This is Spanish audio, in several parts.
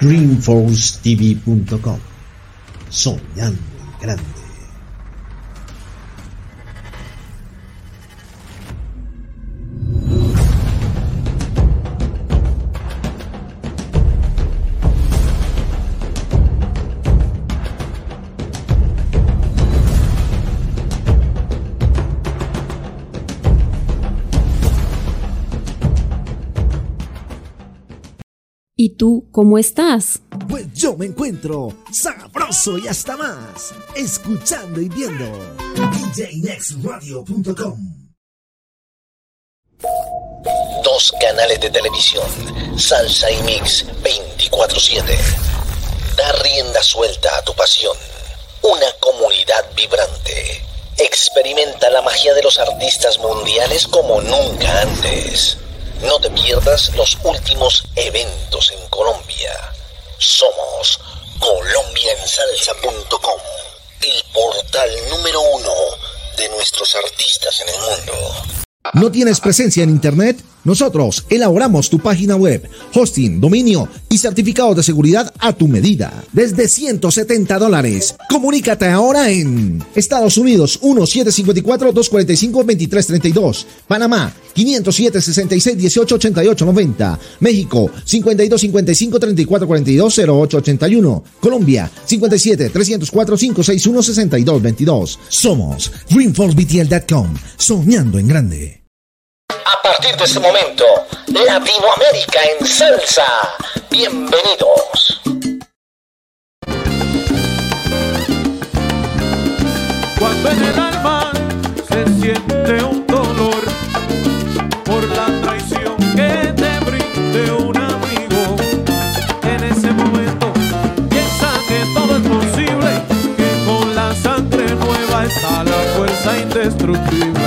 dreamforcetv.com. Soñando en grande. Tú cómo estás? Pues yo me encuentro sabroso y hasta más, escuchando y viendo DJNextRadio.com. Dos canales de televisión, Salsa y Mix 24/7. Da rienda suelta a tu pasión. Una comunidad vibrante. Experimenta la magia de los artistas mundiales como nunca antes. No te pierdas los últimos eventos en Colombia. Somos colombiansalsa.com, el portal número uno de nuestros artistas en el mundo. ¿No tienes presencia en Internet? Nosotros elaboramos tu página web, hosting, dominio y certificado de seguridad a tu medida. Desde 170 dólares. Comunícate ahora en Estados Unidos 1754-245-2332. Panamá 507-66-1888-90. México 5255-3442-0881. Colombia 57-304-561-6222. Somos GreenForceBTL.com. Soñando en grande. A partir de este momento, Latinoamérica en salsa. Bienvenidos. Cuando en el alma se siente un dolor por la traición que te brinde un amigo, en ese momento piensa que todo es posible, que con la sangre nueva está la fuerza indestructible.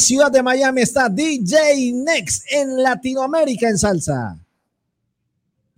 Ciudad de Miami está DJ Next en Latinoamérica en salsa.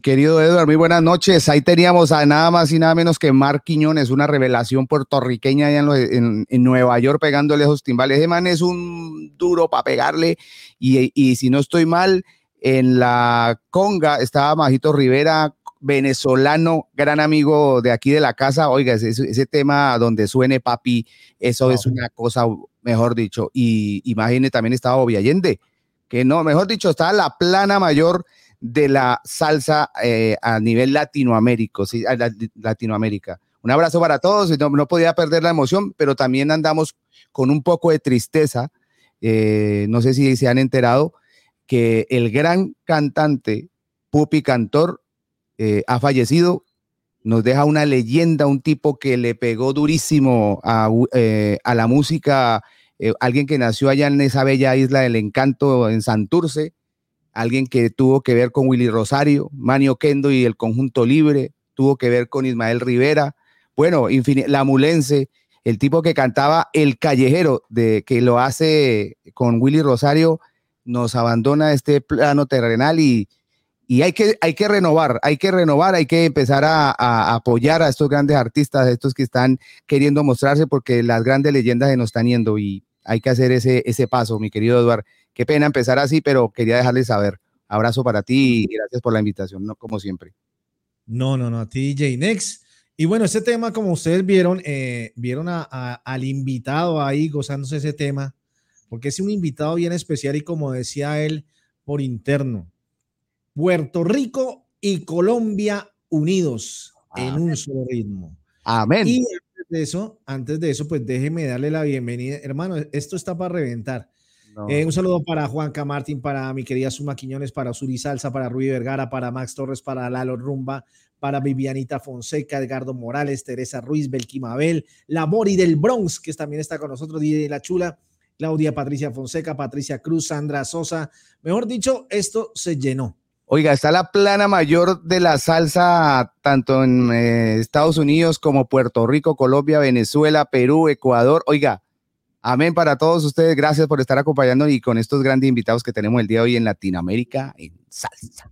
Querido Edward, muy buenas noches. Ahí teníamos a nada más y nada menos que Mark Quiñones, una revelación puertorriqueña allá en, Nueva York pegándole esos timbales. Ese man es un duro para pegarle y, y, si no estoy mal, en la conga estaba Majito Rivera, venezolano, gran amigo de aquí de la casa. Oiga, ese, ese tema donde suene papi, eso es una cosa, mejor dicho. Y imagine también estaba Oviallende, que no, mejor dicho, estaba la plana mayor de la salsa eh, a nivel latinoamérico, ¿sí? Latinoamérica. Un abrazo para todos, no, no, podía perder la emoción, pero también andamos con un poco de tristeza. Eh, no sé si se han enterado que el gran cantante Pupi Cantor eh, ha fallecido. Nos deja una leyenda, un tipo que le pegó durísimo a, a la música, alguien que nació allá en esa bella isla del encanto en Santurce, alguien que tuvo que ver con Willy Rosario, Manio Kendo y el Conjunto Libre, tuvo que ver con Ismael Rivera, bueno, la Mulense, el tipo que cantaba El Callejero, de, que lo hace con Willy Rosario, nos abandona este plano terrenal y, y hay, que, hay que renovar, hay que renovar, hay que empezar a, apoyar a estos grandes artistas, estos que están queriendo mostrarse porque las grandes leyendas se nos están yendo y hay que hacer ese, ese paso, mi querido Eduardo. Qué pena empezar así, pero quería dejarles saber. Abrazo para ti y gracias por la invitación, ¿no? como siempre. No, no, no, a ti, J Next. Y bueno, este tema, como ustedes vieron, eh, vieron al invitado ahí gozándose ese tema, porque es un invitado bien especial y como decía él, por interno. Puerto Rico y Colombia unidos en un solo ritmo. Amén. Y antes de eso, antes de eso, pues déjeme darle la bienvenida. Hermano, esto está para reventar. Eh, un saludo para Juanca Martín, para mi querida Suma Quiñones, para Suri Salsa, para Rui Vergara, para Max Torres, para Lalo Rumba, para Vivianita Fonseca, Edgardo Morales, Teresa Ruiz, Belquimabel, la Mori del Bronx, que también está con nosotros, de La Chula, Claudia Patricia Fonseca, Patricia Cruz, Sandra Sosa. Mejor dicho, esto se llenó. Oiga, está la plana mayor de la salsa tanto en eh, Estados Unidos como Puerto Rico, Colombia, Venezuela, Perú, Ecuador. Oiga, Amén para todos ustedes. Gracias por estar acompañando y con estos grandes invitados que tenemos el día de hoy en Latinoamérica en salsa.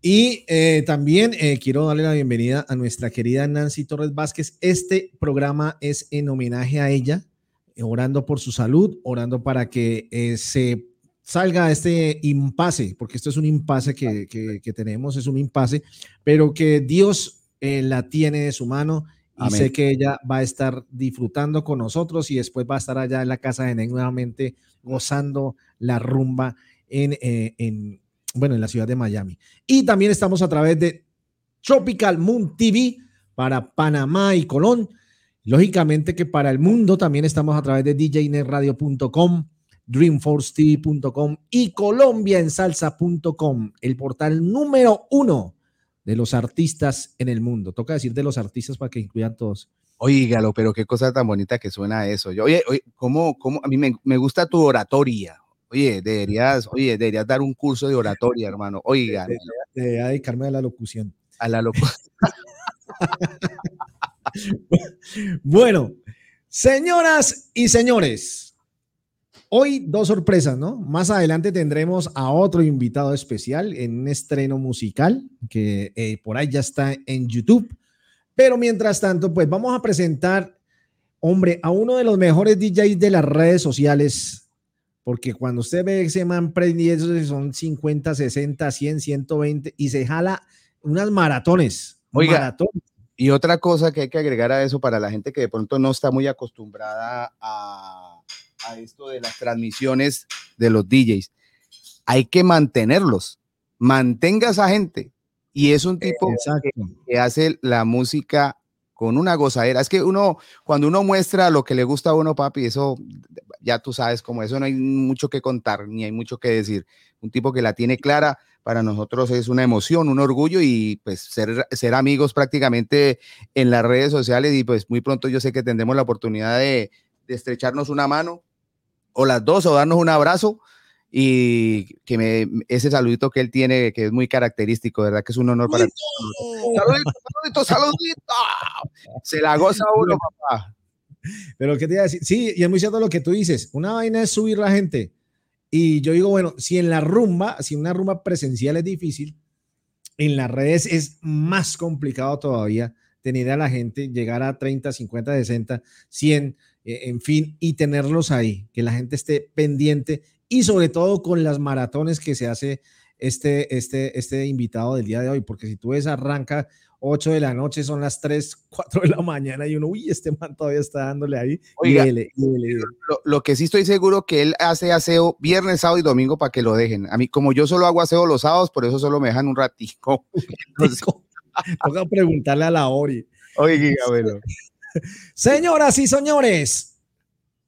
Y eh, también eh, quiero darle la bienvenida a nuestra querida Nancy Torres Vázquez. Este programa es en homenaje a ella, orando por su salud, orando para que se salga este impasse, porque esto es un impasse que, que tenemos, es un impasse, pero que Dios la tiene de su mano y sé que ella va a estar disfrutando con nosotros y después va a estar allá en la casa de Nen nuevamente gozando la rumba en, eh, en, bueno, en la ciudad de Miami. Y también estamos a través de Tropical Moon TV para Panamá y Colón. Lógicamente que para el mundo también estamos a través de djnetradio.com, dreamforcetv.com y colombiaensalsa.com, el portal número uno de los artistas en el mundo. Toca decir de los artistas para que incluyan todos. Oígalo, pero qué cosa tan bonita que suena eso. Yo, oye, oye ¿cómo, cómo? A mí me, gusta tu oratoria. Oye, deberías, oye, deberías dar un curso de oratoria, hermano. Oiga. Debería dedicarme a la locución. A la locución. bueno, señoras y señores, Hoy dos sorpresas, ¿no? Más adelante tendremos a otro invitado especial en un estreno musical que eh, por ahí ya está en YouTube. Pero mientras tanto, pues vamos a presentar, hombre, a uno de los mejores DJs de las redes sociales. Porque cuando usted ve ese man prendiendo, son 50, 60, 100, 120 y se jala unas maratones. Oiga, y otra cosa que hay que agregar a eso para la gente que de pronto no está muy acostumbrada a a esto de las transmisiones de los DJs. Hay que mantenerlos. Mantenga a esa gente. Y es un tipo que, hace la música con una gozadera. Es que uno, cuando uno muestra lo que le gusta a uno, papi, eso ya tú sabes como eso no hay mucho que contar, ni hay mucho que decir. Un tipo que la tiene clara, para nosotros es una emoción, un orgullo y pues ser, ser amigos prácticamente en las redes sociales y pues muy pronto yo sé que tendremos la oportunidad de, de estrecharnos una mano o las dos o darnos un abrazo y que me, ese saludito que él tiene, que es muy característico, ¿verdad? Que es un honor para ti. Saludito, saludito, saludito. Se la goza uno, papá. Pero qué te iba a decir, sí, y es muy cierto lo que tú dices. Una vaina es subir la gente. Y yo digo, bueno, si en la rumba, si una rumba presencial es difícil, en las redes es más complicado todavía tener a la gente, llegar a 30, 50, 60, 100, en fin, y tenerlos ahí, que la gente esté pendiente y sobre todo con las maratones que se hace este, este, este invitado del día de hoy, porque si tú ves, arranca 8 de la noche, son las 3, 4 de la mañana y uno, uy, este man todavía está dándole ahí. Oiga, Lo, lo, que sí estoy seguro que él hace aseo viernes, sábado y domingo para que lo dejen. A mí, como yo solo hago aseo los sábados, por eso solo me dejan un ratico. Toca preguntarle a la Ori. Oiga, bueno. Señoras y señores,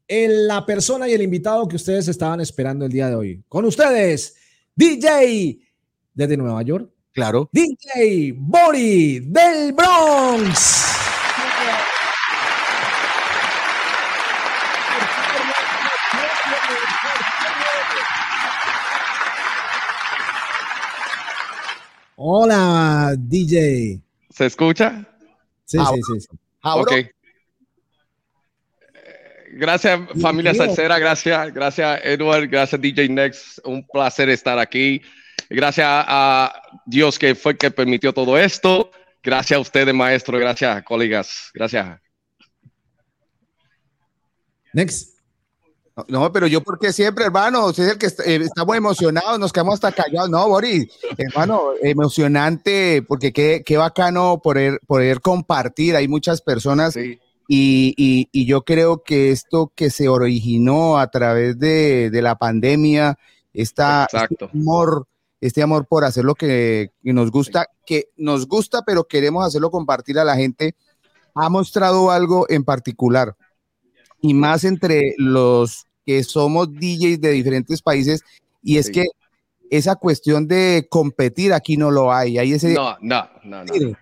la persona y el invitado que ustedes estaban esperando el día de hoy. Con ustedes, DJ desde Nueva York. Claro. DJ Bori del Bronx. Hola, DJ. ¿Se escucha? Sí, sí, sí, sí. Ok gracias familia Salsera, gracias, gracias Edward, gracias DJ Next, un placer estar aquí. Gracias a Dios que fue que permitió todo esto. Gracias a ustedes, maestro, gracias, colegas, gracias. Next. No, pero yo porque siempre, hermano, usted es el que eh, estamos emocionados, nos quedamos hasta callados. No, Boris, hermano, emocionante, porque qué, qué bacano poder, poder compartir. Hay muchas personas sí. Y, yo creo que esto que se originó a través de, la pandemia, esta, este amor, este amor por hacer lo que, nos gusta, que nos gusta, pero queremos hacerlo compartir a la gente, ha mostrado algo en particular. Y más entre los que somos DJs de diferentes países, y es que esa cuestión de competir aquí no lo hay. hay ese... No, no, no, no.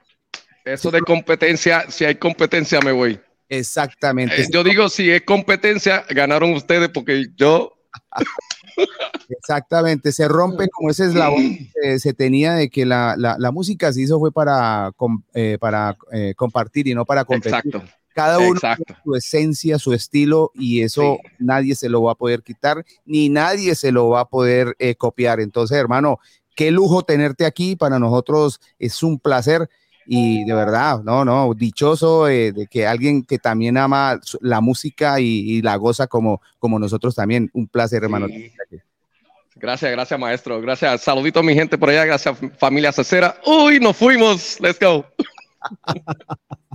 Eso de competencia, si hay competencia me voy. Exactamente. Eh, yo digo, si es competencia, ganaron ustedes porque yo... Exactamente, se rompe como ese eslabón que se tenía de que la, la, música se hizo fue para, eh, para eh, compartir y no para competir. Exacto. Cada uno Exacto. su esencia, su estilo y eso nadie se lo va a poder quitar ni nadie se lo va a poder copiar. Entonces, hermano, qué lujo tenerte aquí. Para nosotros es un placer y de verdad, no, no, dichoso eh, de que alguien que también ama la música y, la goza como, como nosotros también. Un placer, hermano. Gracias, gracias, maestro. Gracias. Saludito a mi gente por allá. Gracias, familia Cecera. Uy, nos fuimos. Let's go.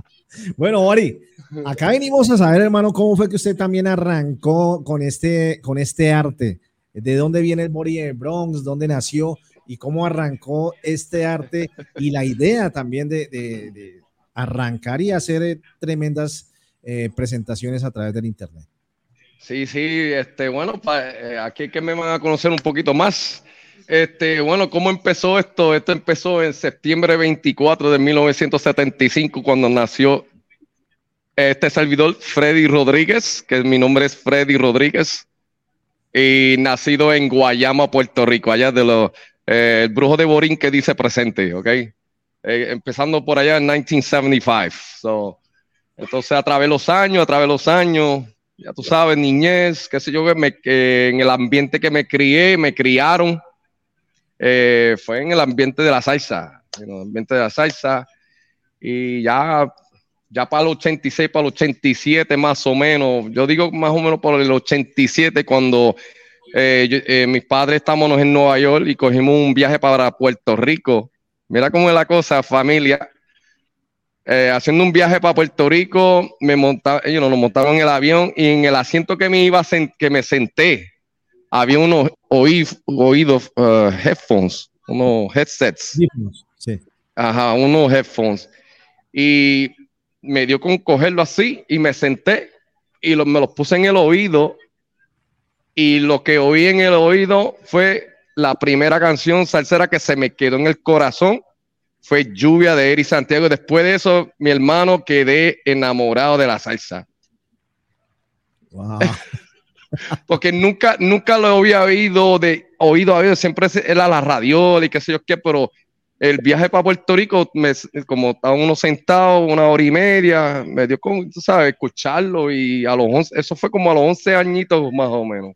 bueno, Ori, acá venimos a saber, hermano, cómo fue que usted también arrancó con este, con este arte. ¿De dónde viene el Mori de Bronx? ¿Dónde nació? y cómo arrancó este arte y la idea también de, arrancar y hacer eh, tremendas eh, presentaciones a través del Internet. Sí, sí, este, bueno, eh, aquí que me van a conocer un poquito más. Este, bueno, ¿cómo empezó esto? Esto empezó en septiembre 24 de 1975, cuando nació este servidor, Freddy Rodríguez, que mi nombre es Freddy Rodríguez, y nacido en Guayama, Puerto Rico, allá de los eh, el brujo de Borín que dice presente, ¿ok? Eh, empezando por allá en 1975. So, entonces, a través de los años, a través de los años, ya tú sabes, niñez, qué sé yo, me, en el ambiente que me crié, me criaron, eh, fue en el ambiente de la salsa, en el ambiente de la salsa, y ya, ya para el 86, para el 87 más o menos, yo digo más o menos por el 87, cuando eh, eh, mis padres estamos en Nueva York y cogimos un viaje para Puerto Rico. Mira cómo es la cosa, familia. Eh, haciendo un viaje para Puerto Rico, me ellos nos montaron en el avión y en el asiento que me iba que me senté, había unos oídos, uh, headphones, unos headsets. Sí. Ajá, unos headphones. Y me dio con cogerlo así y me senté y me los puse en el oído y lo que oí en el oído fue la primera canción salsera que se me quedó en el corazón. Fue Lluvia de Eri Santiago. Después de eso, mi hermano quedé enamorado de la salsa. Wow. porque nunca, nunca lo había oído de oído, oído, siempre era la radio y qué sé yo qué, pero el viaje para Puerto Rico, me, como estaba uno sentado una hora y media, me dio como, tú sabes, escucharlo y a los 11, eso fue como a los 11 añitos más o menos.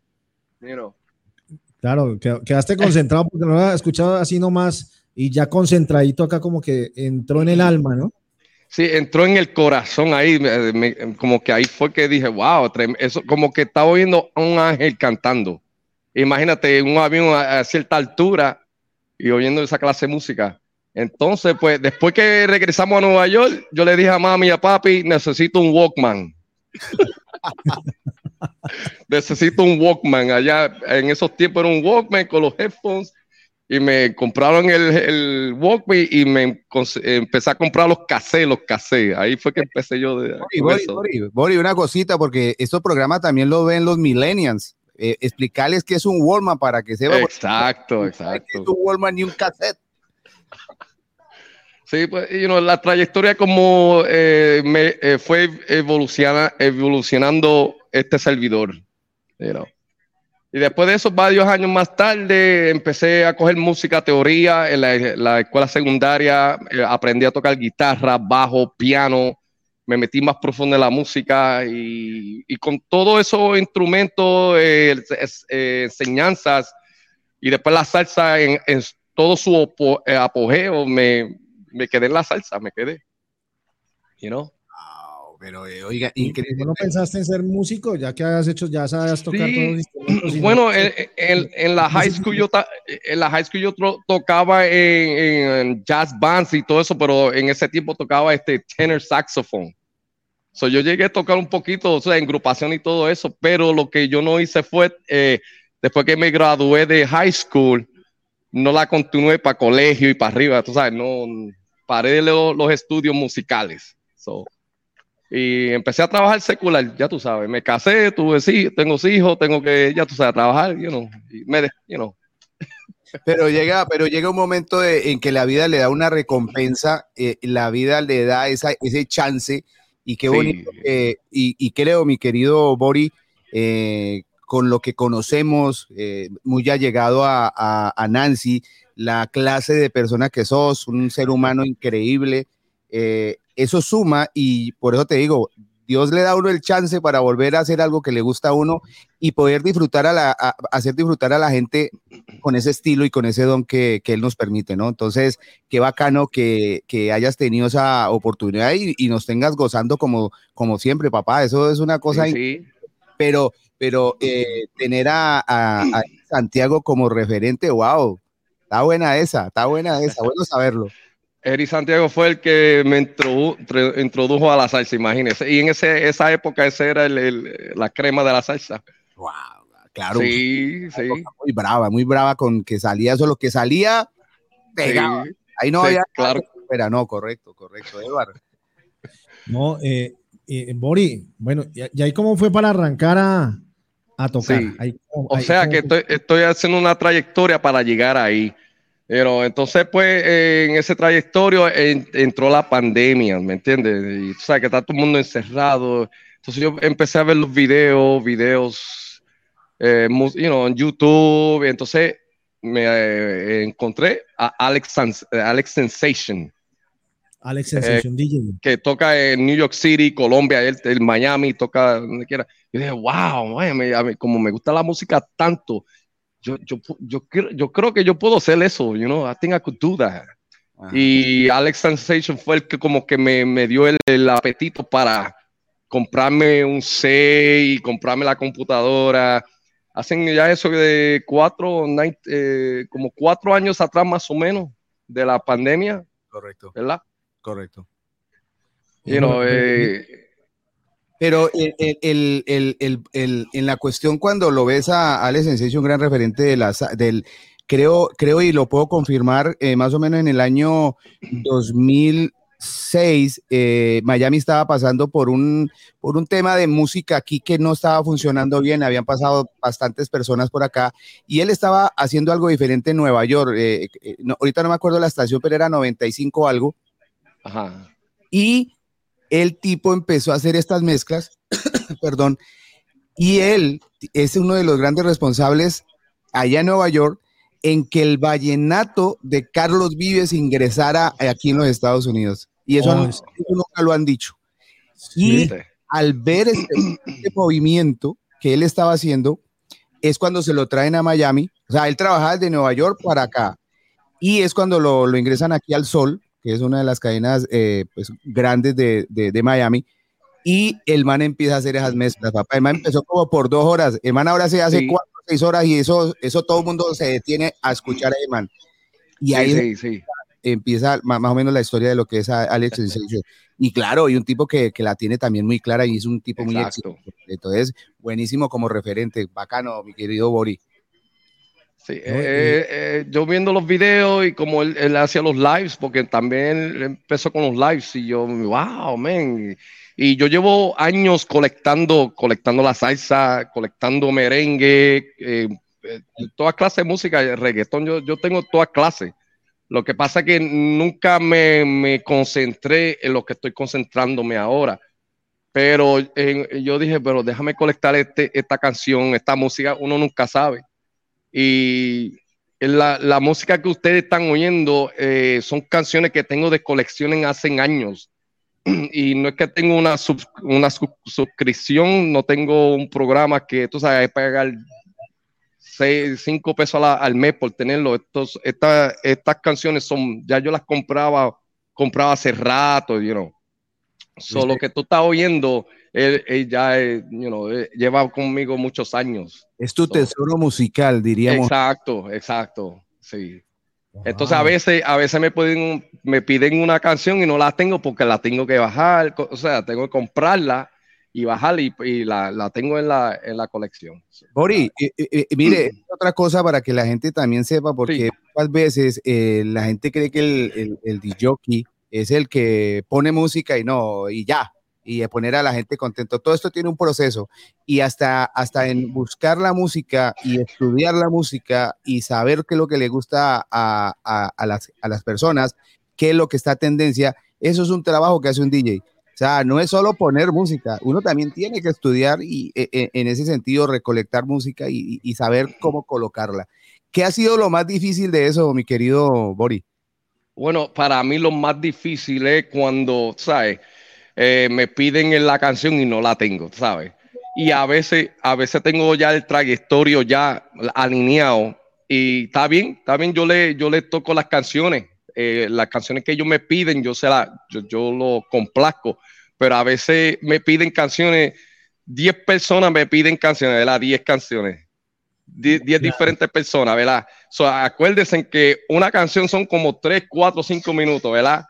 Claro, quedaste concentrado porque no lo había escuchado así nomás y ya concentradito acá como que entró en el alma, ¿no? Sí, entró en el corazón ahí, como que ahí fue que dije, wow, eso, como que estaba oyendo a un ángel cantando. Imagínate un avión a cierta altura y oyendo esa clase de música. Entonces, pues después que regresamos a Nueva York, yo le dije a mami y a papi, necesito un Walkman. necesito un Walkman. Allá en esos tiempos era un Walkman con los headphones y me compraron el, el Walkman y me empecé a comprar los cassettes, los cassettes. Ahí fue que empecé yo. De, Bori, Bori, una cosita, porque estos programas también lo ven los millennials eh, explicarles que es un Walmart para que sepan. Exacto, exacto. es un Walmart ni un cassette. Sí, pues you know, la trayectoria como eh, me, eh, fue evoluciona, evolucionando este servidor. Y después de esos varios años más tarde empecé a coger música teoría en la, la escuela secundaria, eh, aprendí a tocar guitarra, bajo, piano, me metí más profundo en la música y, con todos esos instrumentos, eh, eh, enseñanzas y después la salsa en, todo su apogeo, me, quedé en la salsa, me quedé. You know? Pero oiga, increíble. ¿No pensaste en ser músico ya que has hecho, ya sabes tocar todos los instrumentos? Bueno, en, la high school yo en la high school yo tocaba en, jazz bands y todo eso, pero en ese tiempo tocaba este tenor saxophone. So, yo llegué a tocar un poquito, o sea, en agrupación y todo eso, pero lo que yo no hice fue, eh, después que me gradué de high school, no la continué para colegio y para arriba, tú sabes, no, paré los estudios musicales. So, y empecé a trabajar secular, ya tú sabes, me casé, tuve sí, tengo hijos, tengo que, ya tú sabes, trabajar, you know, y me, you know. Pero llega, pero llega un momento en que la vida le da una recompensa, eh, la vida le da esa, ese chance y qué bonito, y, creo, mi querido Bori, eh, con lo que conocemos, eh, muy ya llegado a, Nancy, la clase de persona que sos, un ser humano increíble, eh, eso suma y por eso te digo, Dios le da a uno el chance para volver a hacer algo que le gusta a uno y poder disfrutar a la, hacer disfrutar a la gente con ese estilo y con ese don que, Él nos permite, ¿no? Entonces, qué bacano que, hayas tenido esa oportunidad y, nos tengas gozando como, como siempre, papá. Eso es una cosa. Sí, Pero, pero eh, tener a, a Santiago como referente, wow, está buena esa, está buena esa, bueno saberlo. Eri Santiago fue el que me introdujo a la salsa, imagínese. Y en ese, esa época ese era el, la crema de la salsa. Wow, claro. Sí, sí. Muy brava, muy brava con que salía eso, lo que salía pegaba. Ahí no había. Claro. Pero no, correcto, correcto, Eduardo. No, eh, eh, Bori, bueno, ¿y ahí cómo fue para arrancar a, a tocar? o sea que estoy, estoy haciendo una trayectoria para llegar ahí. Pero entonces, pues, en ese trayectorio entró la pandemia, ¿me entiendes? Y tú sabes que está todo el mundo encerrado. Entonces yo empecé a ver los videos, videos, eh, you know, en YouTube. Y entonces me eh, encontré a Alex, Alex Sensation. Alex Sensation, DJ. Que toca en New York City, Colombia, en Miami, toca donde quiera. Y dije, wow, como me gusta la música tanto yo, yo, yo, yo, creo que yo puedo hacer eso, you know, I think I could do that. Y Alex Sensation fue el que como que me, me dio el, el, apetito para comprarme un C y comprarme la computadora. Hacen ya eso de cuatro, eh, como cuatro años atrás más o menos de la pandemia. Correcto. ¿Verdad? Correcto. You know, eh, pero el, en la cuestión cuando lo ves a Alex Sensation, un gran referente de la, del, creo, creo y lo puedo confirmar, eh, más o menos en el año 2006, eh, Miami estaba pasando por un, por un tema de música aquí que no estaba funcionando bien, habían pasado bastantes personas por acá y él estaba haciendo algo diferente en Nueva York. Eh, ahorita no me acuerdo la estación, pero era 95 algo. Y el tipo empezó a hacer estas mezclas, perdón, Y él es uno de los grandes responsables allá en Nueva York en que el vallenato de Carlos Vives ingresara aquí en los Estados Unidos. Y eso, Oh, eso nunca lo han dicho. Y Sí. al ver este, este movimiento que él estaba haciendo, es cuando se lo traen a Miami. O sea, él trabajaba desde Nueva York para acá. Y es cuando lo, lo ingresan aquí al Sol, que es una de las cadenas eh, pues, grandes de, de- de Miami. Y el man empieza a hacer esas mezclas, papá. El man empezó como por dos horas. El man ahora se hace Sí. cuatro o seis horas y eso, eso todo el mundo se detiene a escuchar a el man. Y ahí Sí, sí, empieza ma- más, o menos la historia de lo que es Alex Sensation. Y claro, y un tipo que, que la tiene también muy clara y es un tipo muy Exacto. exitoso. Entonces, buenísimo como referente. Bacano, mi querido Bori. Sí, eh, eh, eh, yo viendo los videos y como él, él hacía los lives, porque también empezó con los lives y yo, wow, man. Y, yo llevo años colectando, colectando la salsa, colectando merengue, eh, eh, toda clase de música, reggaetón, yo, yo tengo toda clase. Lo que pasa es que nunca me, me concentré en lo que estoy concentrándome ahora. Pero yo dije, pero déjame colectar este, esta canción, esta música, uno nunca sabe. Y la, la música que ustedes están oyendo eh, son canciones que tengo de colección en hace años. Y no es que tengo una, sub- una sub- suscripción, no tengo un programa que tú sabes, pagar 5 pesos la- al mes por tenerlo. Estos, esta- estas canciones son, ya yo las compraba, compraba hace rato, you know. So, lo que tú estás oyendo, él, él ya eh, you know, eh, lleva conmigo muchos años. Es tu So- tesoro musical, diríamos. Exacto, exacto, sí. Entonces a veces, a veces me piden, me piden una canción y no la tengo porque la tengo que bajar, o sea, tengo que comprarla y bajarla y, y la, la tengo en la, en la colección. Bori, eh, eh, eh, mire, otra cosa para que la gente también sepa, porque Sí. muchas veces eh, la gente cree que el, el, el DJ es el que pone música y no, y ya, y poner a la gente contento. Todo esto tiene un proceso y hasta, hasta en buscar la música y estudiar la música y saber qué es lo que le gusta a, a, las, a las personas, qué es lo que está tendencia, eso es un trabajo que hace un DJ. O sea, no es solo poner música, uno también tiene que estudiar y e- e- en ese sentido recolectar música y, y saber cómo colocarla. ¿Qué ha sido lo más difícil de eso, mi querido Bori? Bueno, para mí lo más difícil es cuando, ¿sabes? Eh, me piden en la canción y no la tengo, ¿sabes? Y a veces, a veces tengo ya el trayectorio ya alineado y está bien, está bien, yo le, yo le toco las canciones, eh, las canciones que ellos me piden, yo se yo, yo lo complazco, pero a veces me piden canciones, 10 personas me piden canciones, ¿verdad? 10 canciones. 10 diferentes personas, ¿verdad? So, acuérdense que una canción son como 3, 4, 5 minutos, ¿verdad?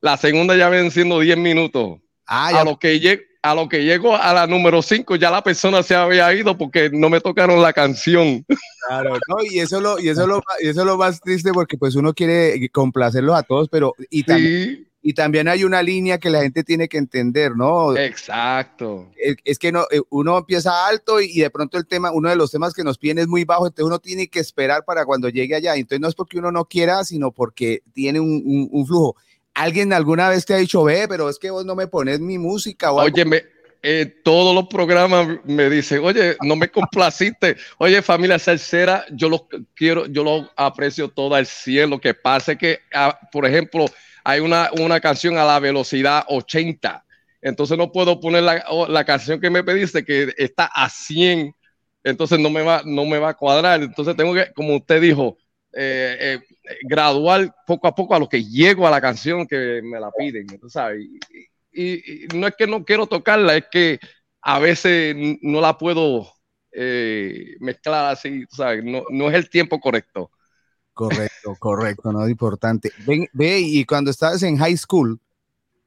La segunda ya ven siendo 10 minutos. Ah, A lo que llego, a lo que llego a la número 5 ya la persona se había ido porque no me tocaron la canción. Claro, no, y eso lo, y eso lo, y eso es lo más triste porque pues uno quiere complacerlos a todos, pero y también, Sí, y también hay una línea que la gente tiene que entender, ¿no? exacto. Es, es que no, eh, uno empieza alto y, y de pronto el tema, uno de los temas que nos piden es muy bajo, entonces uno tiene que esperar para cuando llegue allá. Entonces no es porque uno no quiera, sino porque tiene un, un- un flujo. ¿Alguien alguna vez te ha dicho, ve, pero es que vos no me pones mi música o? Oye, me- eh, todos los programas me dicen, oye, no me complaciste. Oye, familia Cercera, yo lo quiero, yo lo aprecio todo al cielo. Lo que pasa que, ah, por ejemplo, hay una, una canción a la velocidad 80. Entonces no puedo poner la, o- la canción que me pediste que está a 100. Entonces no me va, no me va a cuadrar. Entonces tengo que, como usted dijo, eh, eh, graduar poco a poco a lo que llego a la canción que me la piden. ¿tú sabes? Y- no es que no quiero tocarla, es que a veces no la puedo eh, mezclar así, ¿sabes? No, no es el tiempo correcto. Correcto, correcto, no es importante. Ve, y cuando estabas en high school,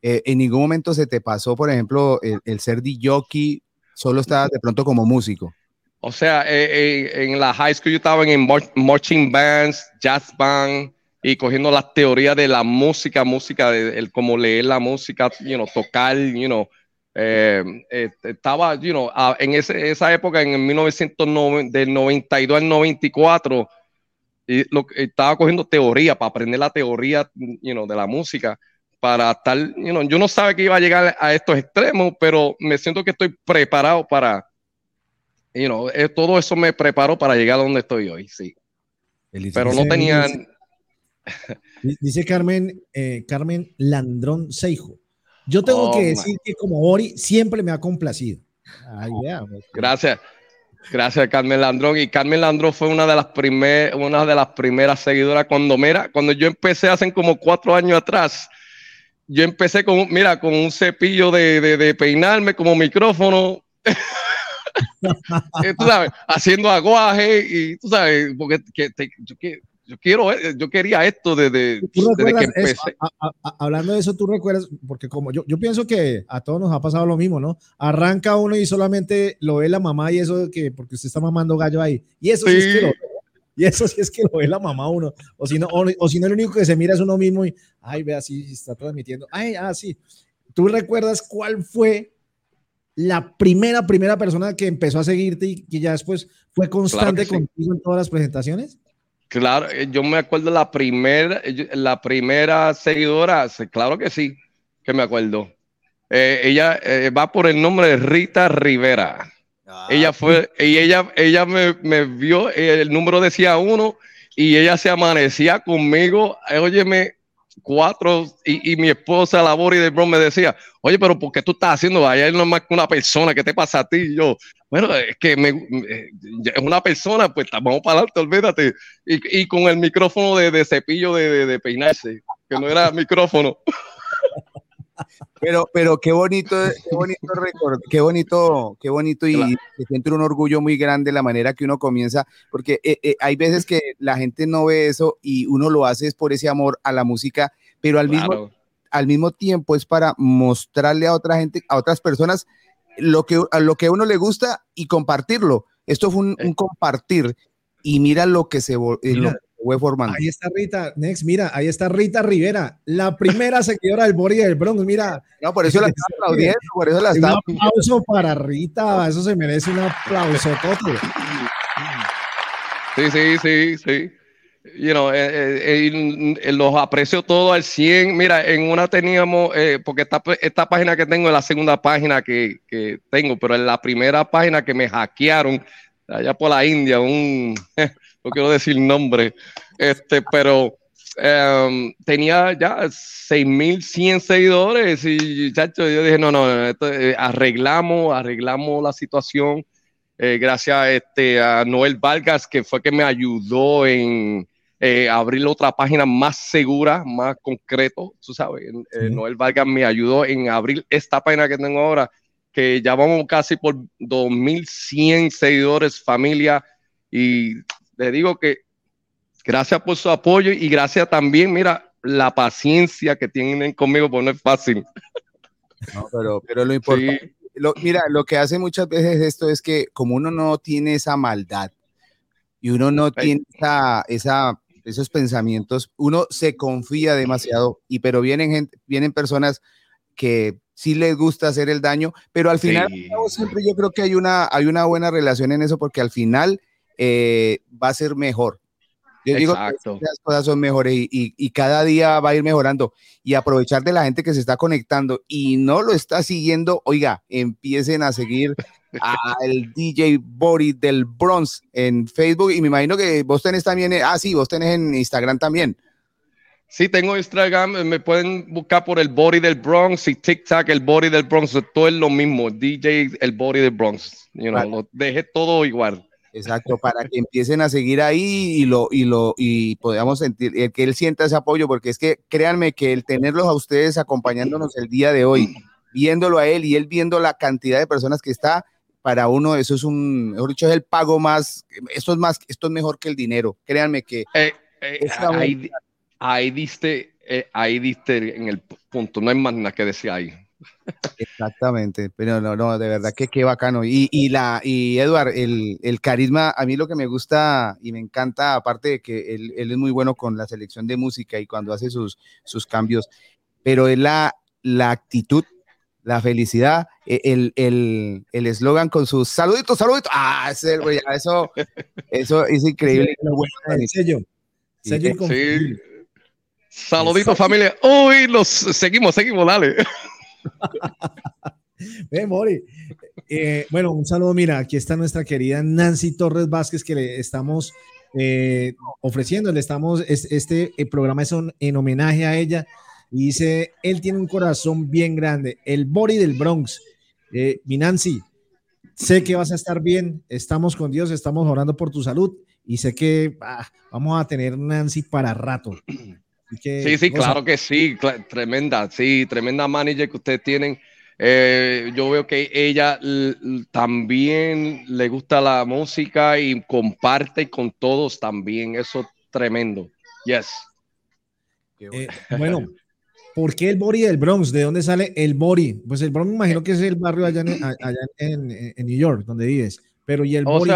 eh, en ningún momento se te pasó, por ejemplo, el, el ser jockey, solo estabas de pronto como músico. O sea, eh, eh, en la high school yo estaba en mar- marching bands, jazz band y cogiendo las teorías de la música, música, de, el, cómo leer la música, you know, tocar, you know, eh, eh, estaba, you know, en ese- esa época, en el 1990, del 92 al 94, y lo, estaba cogiendo teoría para aprender la teoría, you know, de la música, para estar, you yo no sabía que iba a llegar a estos extremos, pero me siento que estoy preparado para, you know, eh, todo eso me preparó para llegar a donde estoy hoy, sí. Pero no tenían... Dice Carmen, eh, Carmen Landrón Seijo. Yo tengo Oh, que decir que como Ori siempre me ha complacido. Ay, vea, pues. Gracias. Gracias, Carmen Landrón. Y Carmen Landrón fue una de las primeras, una de las primeras seguidoras cuando, mira, cuando yo empecé hace como cuatro años atrás, yo empecé con, mira, con un cepillo de, de- de peinarme como micrófono. Eh, tú sabes, haciendo aguaje y tú sabes, porque que- te- yo, que- yo quiero, eh, yo quería esto desde, ¿Tú desde que recuerdas eso? empecé. A- a- hablando de eso, tú recuerdas, porque como yo, yo pienso que a todos nos ha pasado lo mismo, ¿no? Arranca uno y solamente lo ve la mamá y eso de que, porque usted está mamando gallo ahí. Y eso sí, es que lo ve. Y eso sí es que lo ve la mamá uno. O si no, o, o si no, el único que se mira es uno mismo y, ay, vea, sí, está transmitiendo. Ay, ah, sí. ¿Tú recuerdas cuál fue la primera, primera persona que empezó a seguirte y que ya después fue constante sí. contigo en todas las presentaciones? Claro, eh, yo me acuerdo la primera, eh, la primera seguidora, claro que sí, que me acuerdo. Eh, ella eh, va por el nombre de Rita Rivera. ella fue, y ella, ella me, me vio, el número decía uno, y ella se amanecía conmigo, óyeme, cuatro, y, y mi esposa, la Bori de Bron, me decía, oye, pero ¿por qué tú estás haciendo? Allá no es más que una persona, ¿qué te pasa a ti? Y yo, bueno, es que me, eh, es una persona, pues vamos para adelante, olvídate. Y, y con el micrófono de, cepillo de- de peinarse, que no era micrófono. Pero, pero qué bonito, qué bonito récord, qué bonito, qué bonito y Claro. se siente un orgullo muy grande la manera que uno comienza, porque eh, eh, hay veces que la gente no ve eso y uno lo hace es por ese amor a la música, pero al mismo al mismo tiempo es para mostrarle a otra gente, a otras personas lo que a lo que a uno le gusta y compartirlo. Esto fue un, un compartir y mira lo que se, eh, lo Fue formando. Ahí está Rita, Next, mira, ahí está Rita Rivera, la primera seguidora del Bori del Bronx, mira, No, por eso la está aplaudiendo, por eso la un está. aplauso para Rita, eso se merece un aplauso, Toto. Sí, sí, sí, sí. You know, eh, eh, eh, eh, los aprecio todos al 100. Mira, en una teníamos, eh, porque esta, esta página que tengo es la segunda página que, que tengo, pero en la primera página que me hackearon, allá por la India, un, no quiero decir nombre, este, pero em, tenía ya 6.100 seguidores y chacho, yo dije, no, no, esto, eh, arreglamos, arreglamos la situación. Eh, gracias este, a Noel Vargas, que fue que me ayudó en eh, abrir otra página más segura, más concreto, tú sabes. Sí. Noel Vargas me ayudó en abrir esta página que tengo ahora, que ya vamos casi por 2.100 seguidores, familia, y le digo que gracias por su apoyo y gracias también, mira, la paciencia que tienen conmigo, porque no es fácil. No, pero, pero lo importante, Sí, lo- mira, lo que hace muchas veces esto es que como uno no tiene esa maldad y uno no tiene esa, esa, esos pensamientos, uno se confía demasiado y pero vienen gente, vienen personas que sí les gusta hacer el daño, pero al final Sí. siempre yo creo que hay una, hay una buena relación en eso porque al final eh, va a ser mejor. Yo digo que las cosas son mejores y, y- y cada día va a ir mejorando y aprovechar de la gente que se está conectando y no lo está siguiendo, oiga, empiecen a seguir al DJ Bori del Bronx en Facebook y me imagino que vos tenés también, eh, ah sí, vos tenés en Instagram también. Sí, tengo Instagram, me pueden buscar por el Body del Bronx y TikTok, el Body del Bronx, todo es lo mismo, DJ, el Body del Bronx, you know, Vale. lo dejé todo igual. Exacto, para que empiecen a seguir ahí y lo y lo y podamos sentir eh, que él sienta ese apoyo, porque es que créanme que el tenerlos a ustedes acompañándonos el día de hoy, viéndolo a él y él viendo la cantidad de personas que está, para uno eso es un, mejor dicho, es el pago más, esto es más, esto es mejor que el dinero. Créanme que Eh, eh, ahí, ahí diste, eh, ahí diste en el punto, no hay más nada que decir ahí. Exactamente, pero no, no, de verdad que qué bacano. Y, y la, y Eduard, el, el carisma, a mí lo que me gusta y me encanta, aparte de que él, él es muy bueno con la selección de música y cuando hace sus, sus cambios, pero es la, la actitud, la felicidad, e- el el el eslogan con sus saluditos, saluditos. Ah, ese, eso, eso es increíble. El sello. Sí, sello inconfundible. Sí. Saluditos familia. Uy, los seguimos, seguimos, dale. Ve, Mori, Eh, bueno, un saludo. Mira, aquí está nuestra querida Nancy Torres Vázquez que le estamos eh, ofreciendo, le estamos, este eh, programa es en homenaje a ella y dice, él tiene un corazón bien grande, el Bori del Bronx. mi Nancy, sé que vas a estar bien, estamos con Dios, estamos orando por tu salud y sé que ah, vamos a tener Nancy para rato. Sí, sí, claro que sí, tremenda, sí, tremenda manager que ustedes tienen. Eh, yo veo que ella también le gusta la música y comparte con todos también. Eso es tremendo. Yes. Eh, bueno, ¿por qué el Bori del Bronx? ¿De dónde sale el Bori? Pues el Bronx me imagino que es el barrio allá en, New York, donde vives. Pero ¿y el Bori?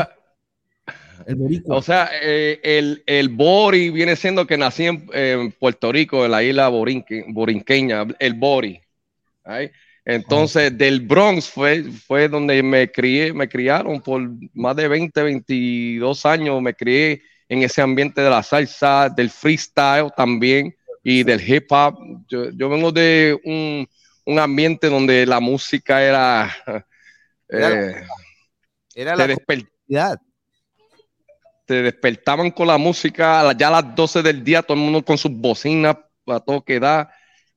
El boricua. O sea, eh, el, el, Bori viene siendo que nací en, Puerto Rico, en la isla borinqueña, el Bori. Entonces, del Bronx fue, fue donde me crié, me criaron por más de 20, 22 años, me crié en ese ambiente de la salsa, del freestyle también y del hip hop. Yo, yo vengo de un, un, ambiente donde la música era... era, eh, la despertidad te despertaban con la música ya a las 12 del día, todo el mundo con sus bocinas a todo que da.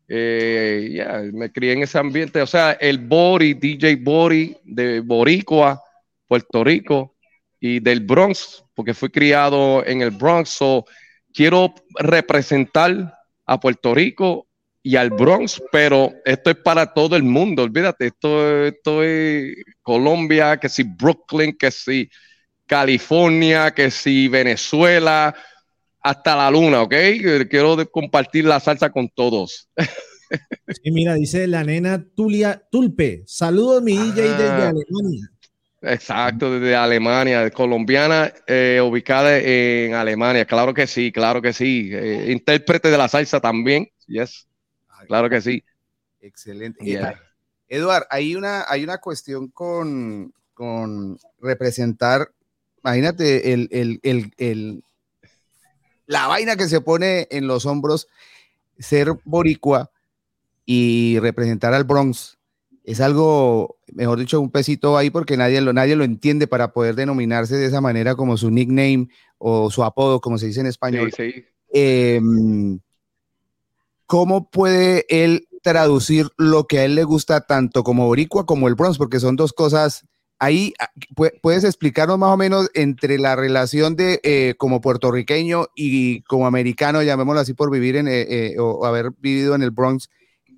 Eh, me crié en ese ambiente. O sea, el Bori, DJ Bori de Boricua, Puerto Rico y del Bronx, porque fui criado en el Bronx. So, quiero representar a Puerto Rico y al Bronx, pero esto es para todo el mundo. Olvídate, esto, esto es Colombia, que si Brooklyn, que si California, que si Venezuela, hasta la luna, ¿ok? Quiero compartir la salsa con todos. Sí, mira, dice la nena Tulia Tulpe. Saludos, mi DJ desde ah. Alemania. Exacto, desde Alemania, colombiana, eh, ubicada en Alemania. Claro que sí, claro que sí. Eh, intérprete de la salsa también. Yes, claro que sí. Excelente. Eduard, hay una, hay una cuestión con, con representar Imagínate el, la vaina que se pone en los hombros, ser boricua y representar al Bronx. Es algo, mejor dicho, un pesito ahí porque nadie lo, nadie lo entiende para poder denominarse de esa manera como su nickname o su apodo, como se dice en español. Em, ¿Cómo puede él traducir lo que a él le gusta tanto como boricua como el Bronx? Porque son dos cosas ahí ah, puedes explicarnos más o menos entre la relación de eh, como puertorriqueño y como americano, llamémoslo así por vivir en eh, eh, o haber vivido en el Bronx,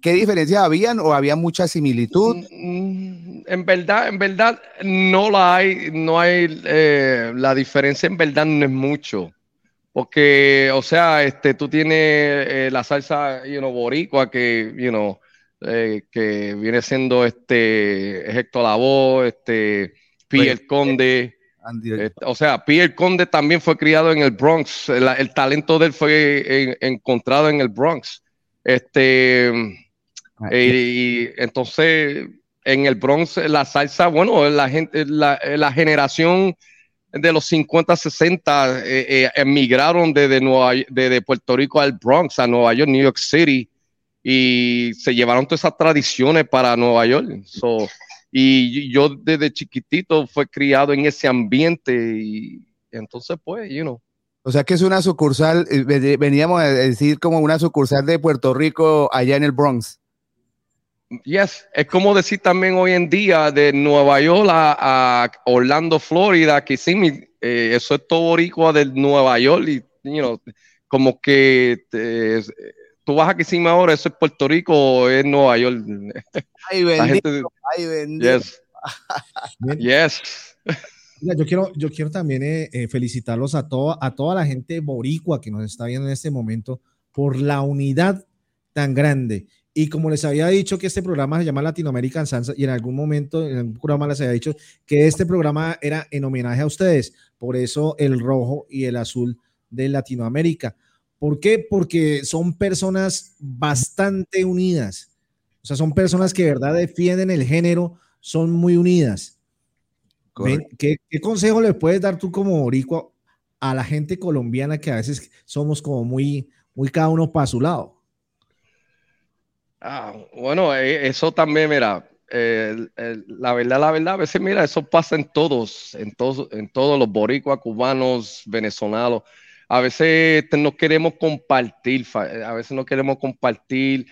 ¿qué diferencias habían o había mucha similitud? Mm, en verdad, en verdad no la hay, no hay, la diferencia en verdad no es mucho. Porque, o sea, este, tú tienes la salsa, you know, boricua que, you know, eh, que viene siendo este Héctor Lavoe, este Pierre Conde. Este, o sea, Pierre Conde también fue criado en el Bronx. El, talento de él fue encontrado en el Bronx. Este, ah, y, entonces en el Bronx la salsa, bueno, la gente, la, generación de los 50, 60 eh, eh, emigraron desde, Nueva, desde Puerto Rico al Bronx, a Nueva York, New York City y se llevaron todas esas tradiciones para Nueva York. y yo desde chiquitito fue criado en ese ambiente y entonces pues, you know. O sea que es una sucursal, eh, veníamos a decir como una sucursal de Puerto Rico allá en el Bronx. Yes, es como decir también hoy en día de Nueva York a, Orlando, Florida, que sí, eh, eso es todo boricua de Nueva York y, you know, como que eh, tú vas a Kissimmee ahora, eso es Puerto Rico o es Nueva York. Ay, bendito, ay, bendito. Yes. yes. yo quiero, yo quiero también eh, eh, felicitarlos a, a toda la gente boricua que nos está viendo en este momento por la unidad tan grande. Y como les había dicho que este programa se llama Latinoamerican Sansa y en algún momento en algún programa les había dicho que este programa era en homenaje a ustedes, por eso el rojo y el azul de Latinoamérica. ¿Por qué? Porque son personas bastante unidas. O sea, son personas que de verdad defienden el género, son muy unidas. ¿Qué, consejo le puedes dar tú como boricua a la gente colombiana que a veces somos como muy, muy cada uno para su lado? Ah, bueno, eh, eso también, mira, la verdad, la verdad, a veces, mira, eso pasa en todos, en todos, en todos los boricuas, cubanos, venezolanos. A veces no queremos compartir, a veces no queremos compartir,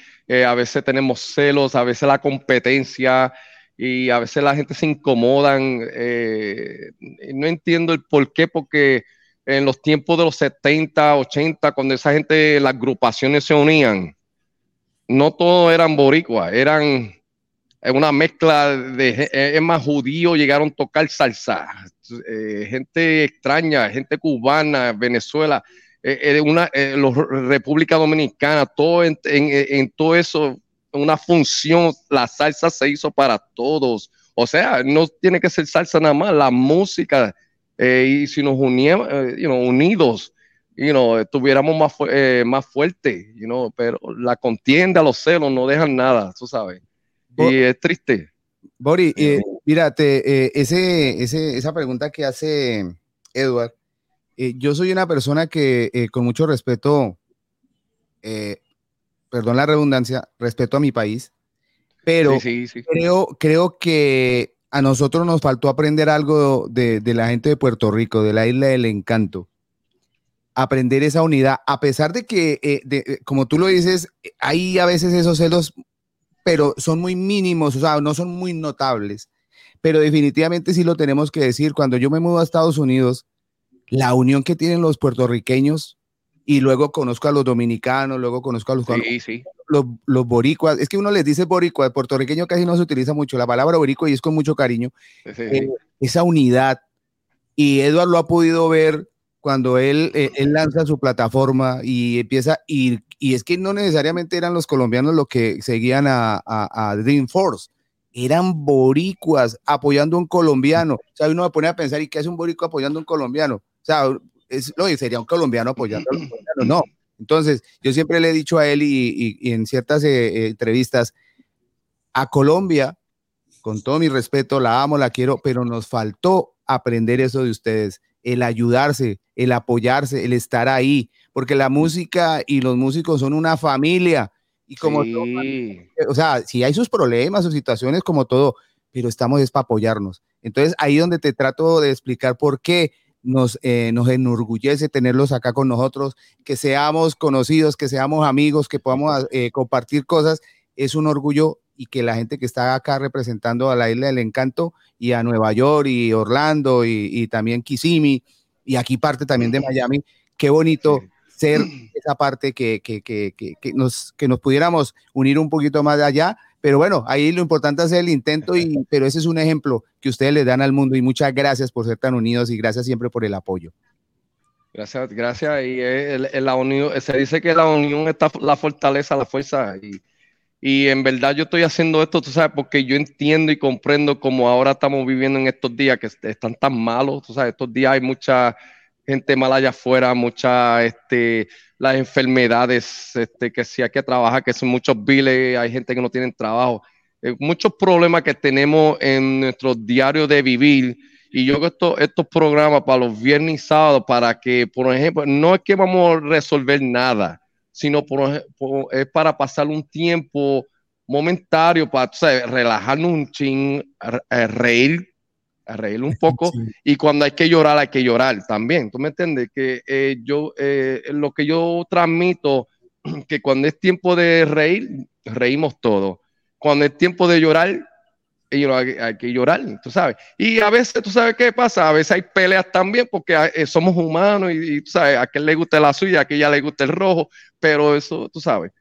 a veces tenemos celos, a veces la competencia, y a veces la gente se incomodan. Eh, no entiendo el por qué, porque en los tiempos de los 70, 80, cuando esa gente, las agrupaciones se unían, no todos eran boricuas, eran una mezcla de, es más judío, llegaron a tocar salsa, eh, gente extraña, gente cubana, Venezuela, eh, una, los República Dominicana, todo en, en todo eso una función, la salsa se hizo para todos. O sea, no tiene que ser salsa nada más, la música, eh, y si nos uníamos, eh, unidos, you know, estuviéramos más, eh, más fuertes, you know, pero la contienda, los celos no dejan nada, tú sabes. Y es triste. Bori, mírate, ese, esa pregunta que hace Edward, yo soy una persona que con mucho respeto perdón la redundancia, respeto a mi país, pero Creo, creo que a nosotros nos faltó aprender algo de, la gente de Puerto Rico, de la isla del encanto. Aprender esa unidad, a pesar de que, eh, eh, como tú lo dices, hay a veces esos celos, pero son muy mínimos, o sea, no son muy notables. Pero definitivamente sí lo tenemos que decir. Cuando yo me mudo a Estados Unidos, la unión que tienen los puertorriqueños y luego conozco a los dominicanos, luego conozco a los, los, boricuas. Es que uno les dice boricua, de puertorriqueño casi no se utiliza mucho la palabra boricua y es con mucho cariño. Eh, esa unidad. Y Edward lo ha podido ver cuando él, eh, él lanza su plataforma y empieza, y, y es que no necesariamente eran los colombianos los que seguían a, a, Dream Force eran boricuas apoyando a un colombiano. O sea, uno me pone a pensar, ¿y qué hace un boricua apoyando a un colombiano? O sea, es, lo sería un colombiano apoyando a los colombianos, no. Entonces, yo siempre le he dicho a él y, en ciertas eh, eh, entrevistas, a Colombia, con todo mi respeto, la amo, la quiero, pero nos faltó aprender eso de ustedes, el ayudarse, el apoyarse, el estar ahí, porque la música y los músicos son una familia. Y como o sea, si hay sus problemas o situaciones como todo, pero estamos es para apoyarnos. Entonces, ahí donde te trato de explicar por qué nos, eh, nos enorgullece tenerlos acá con nosotros, que seamos conocidos, que seamos amigos, que podamos eh, compartir cosas. Es un orgullo y que la gente que está acá representando a la Isla del Encanto y a Nueva York y Orlando y, también Kissimmee y aquí parte también de Miami, qué bonito ser esa parte que, que, que, que, nos, que nos pudiéramos unir un poquito más de allá pero bueno, ahí lo importante es el intento, y, pero ese es un ejemplo que ustedes le dan al mundo y muchas gracias por ser tan unidos y gracias siempre por el apoyo. Gracias, gracias. Y la unión, se dice que la unión está la fortaleza, la fuerza. Y, y en verdad yo estoy haciendo esto, tú sabes, porque yo entiendo y comprendo como ahora estamos viviendo en estos días que están tan malos, tú sabes, estos días hay mucha gente mala allá afuera, mucha, este, las enfermedades, este, que si hay que trabajar, que son muchos biles, hay gente que no tiene trabajo, eh, muchos problemas que tenemos en nuestro diario de vivir. Y yo creo estos programas para los viernes y sábados, para que, por ejemplo, no es que vamos a resolver nada, sino por, es para pasar un tiempo momentario, para relajarnos un ching, reír reír un poco y cuando hay que llorar, hay que llorar también. ¿Tú me entiendes? Que eh, yo, eh, lo que yo transmito, que cuando es tiempo de reír, reímos todos. Cuando es tiempo de llorar, hay, que llorar, tú sabes. Y a veces, ¿tú sabes qué pasa? A veces hay peleas también porque eh, somos humanos y, tú sabes, a quien le gusta la suya, a ya le gusta el rojo, pero eso, tú sabes.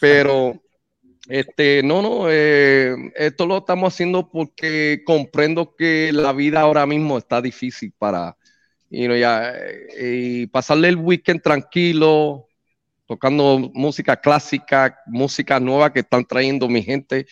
Pero este, no, no, eh, esto lo estamos haciendo porque comprendo que la vida ahora mismo está difícil para, y ya, eh, y pasarle el weekend tranquilo, tocando música clásica, música nueva que están trayendo mi gente.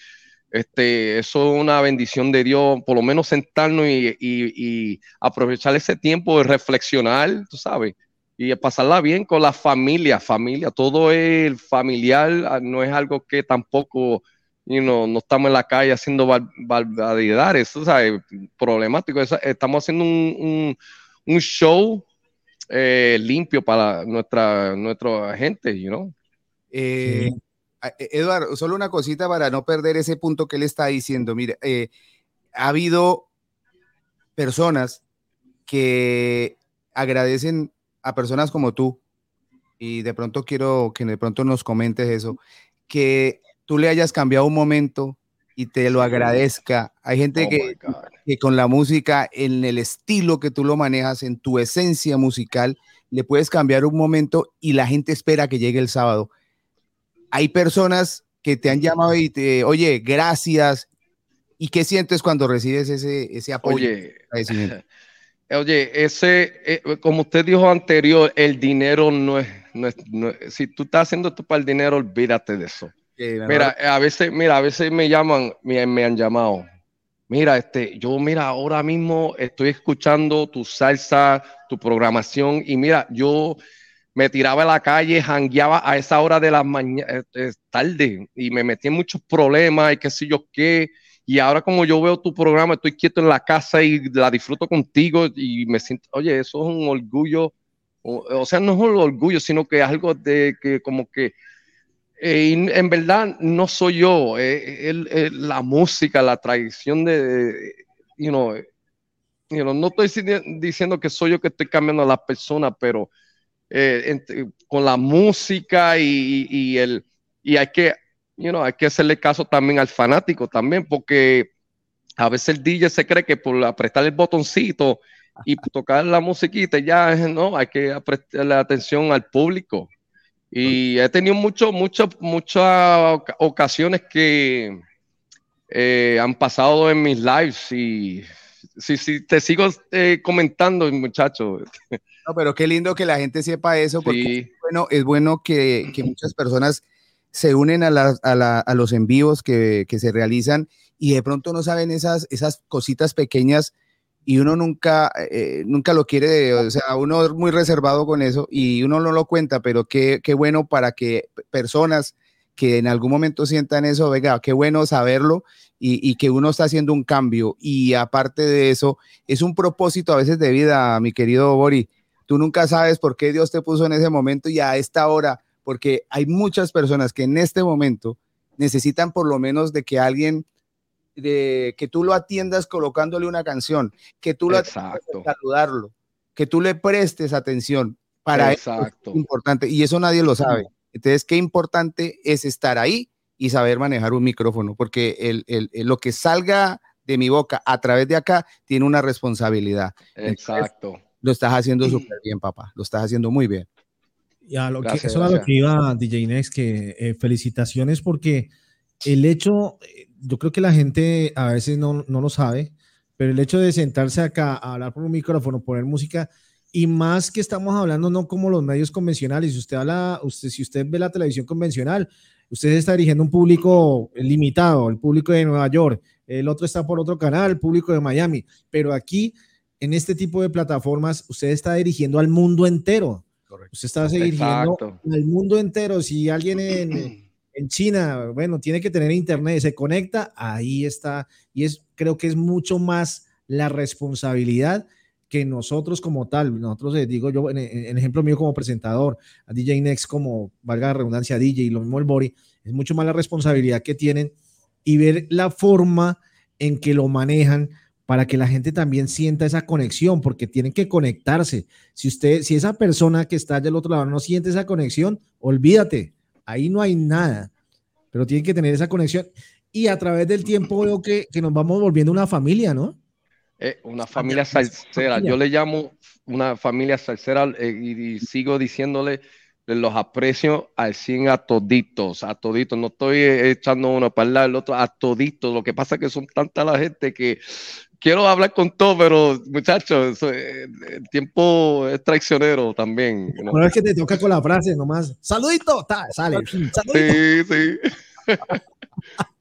Este, eso es una bendición de Dios, por lo menos sentarnos y, y aprovechar ese tiempo de reflexionar, tú sabes, y pasarla bien con la familia, familia, todo es familiar, ah, no es algo que tampoco, you know, no estamos en la calle haciendo barbaridades, ¿sabes? Problemático, estamos haciendo un, show eh, limpio para nuestra, nuestra gente, you know. Eh, eh, Eduardo, solo una cosita para no perder ese punto que él está diciendo. Mire, eh, ha habido personas que agradecen a personas como tú, y de pronto quiero que de pronto nos comentes eso, que tú le hayas cambiado un momento y te lo agradezca. Hay gente Oh que, que con la música, en el estilo que tú lo manejas, en tu esencia musical, le puedes cambiar un momento y la gente espera que llegue el sábado. Hay personas que te han llamado y te, oye, gracias. ¿Y qué sientes cuando recibes ese, ese apoyo? Oye? Oye, ese, eh, como usted dijo anterior, el dinero no es, no es, no es- si tú estás haciendo esto para el dinero, olvídate de eso. Mira, a veces, mira, a veces me llaman, me, me han llamado. Mira, este, yo, mira, ahora mismo estoy escuchando tu salsa, tu programación, y mira, yo me tiraba a la calle, jangueaba a esa hora de la mañana, tarde, y me metí en muchos problemas y qué sé yo qué. Y ahora como yo veo tu programa, estoy quieto en la casa y la disfruto contigo y me siento, oye, eso es un orgullo, o, o sea, no es un orgullo, sino que es algo de que como que eh, y en verdad no soy yo, eh, la música, la tradición de, you know, eh, you know, no estoy dici- diciendo que soy yo que estoy cambiando a las personas, pero eh, con la música y, y el y hay que, you know, hay que hacerle caso también al fanático también, porque a veces el DJ se cree que por apretar el botoncito y tocar la musiquita ya no, hay que prestarle atención al público. Y he tenido mucho, mucho, muchas oca- ocasiones que eh, han pasado en mis lives y si, si te sigo eh, comentando, muchacho. No, pero qué lindo que la gente sepa eso, porque Sí. es bueno, es bueno que, que muchas personas se unen a, las- a, la- a los en vivos que, que se realizan y de pronto no saben esas, esas cositas pequeñas y uno nunca, eh, nunca lo quiere, o sea, uno es muy reservado con eso y uno no lo cuenta, pero qué, qué bueno para que personas que en algún momento sientan eso, venga, qué bueno saberlo y, y que uno está haciendo un cambio. Y aparte de eso, es un propósito a veces de vida, mi querido Bori. Tú nunca sabes por qué Dios te puso en ese momento y a esta hora, porque hay muchas personas que en este momento necesitan por lo menos de que alguien, de que tú lo atiendas colocándole una canción, que tú lo atiendas Exacto. a saludarlo, que tú le prestes atención. Para eso Exacto. es importante y eso nadie lo sabe. Entonces, qué importante es estar ahí y saber manejar un micrófono, porque el, el- el- lo que salga de mi boca a través de acá tiene una responsabilidad. Exacto. Lo estás haciendo súper bien, papá. Lo estás haciendo muy bien. Y a lo que, eso era lo que iba DJ Next, que eh, felicitaciones porque el hecho, eh, yo creo que la gente a veces no, no lo sabe, pero el hecho de sentarse acá a hablar por un micrófono, poner música, y más que estamos hablando no como los medios convencionales, si usted habla, usted, si usted ve la televisión convencional, usted está dirigiendo un público limitado, el público de Nueva York, el otro está por otro canal, el público de Miami, pero aquí en este tipo de plataformas usted está dirigiendo al mundo entero. Usted está dirigiendo Exacto. al mundo entero. Si alguien en, en China, bueno, tiene que tener internet, se conecta, ahí está. Y es, creo que es mucho más la responsabilidad que nosotros como tal, nosotros les digo yo, en, en ejemplo mío como presentador, a DJ Next como, valga la redundancia, DJ y lo mismo el Bori, es mucho más la responsabilidad que tienen y ver la forma en que lo manejan para que la gente también sienta esa conexión, porque tienen que conectarse. Si usted, si esa persona que está allá al otro lado no siente esa conexión, olvídate, ahí no hay nada, pero tienen que tener esa conexión. Y a través del tiempo veo que, que nos vamos volviendo una familia, ¿no? Eh, una familia salsera. Yo le llamo una familia salsera eh, y, y sigo diciéndole los aprecio al 100 a toditos, a toditos. No estoy eh, echando uno para el lado, el otro, a toditos. Lo que pasa es que son tanta la gente que quiero hablar con todo, pero muchachos, eh, el tiempo es traicionero también. ¿no? Bueno, es que te toca con la frase nomás. Saludito, ta, sale. Saludito. Sí, sí.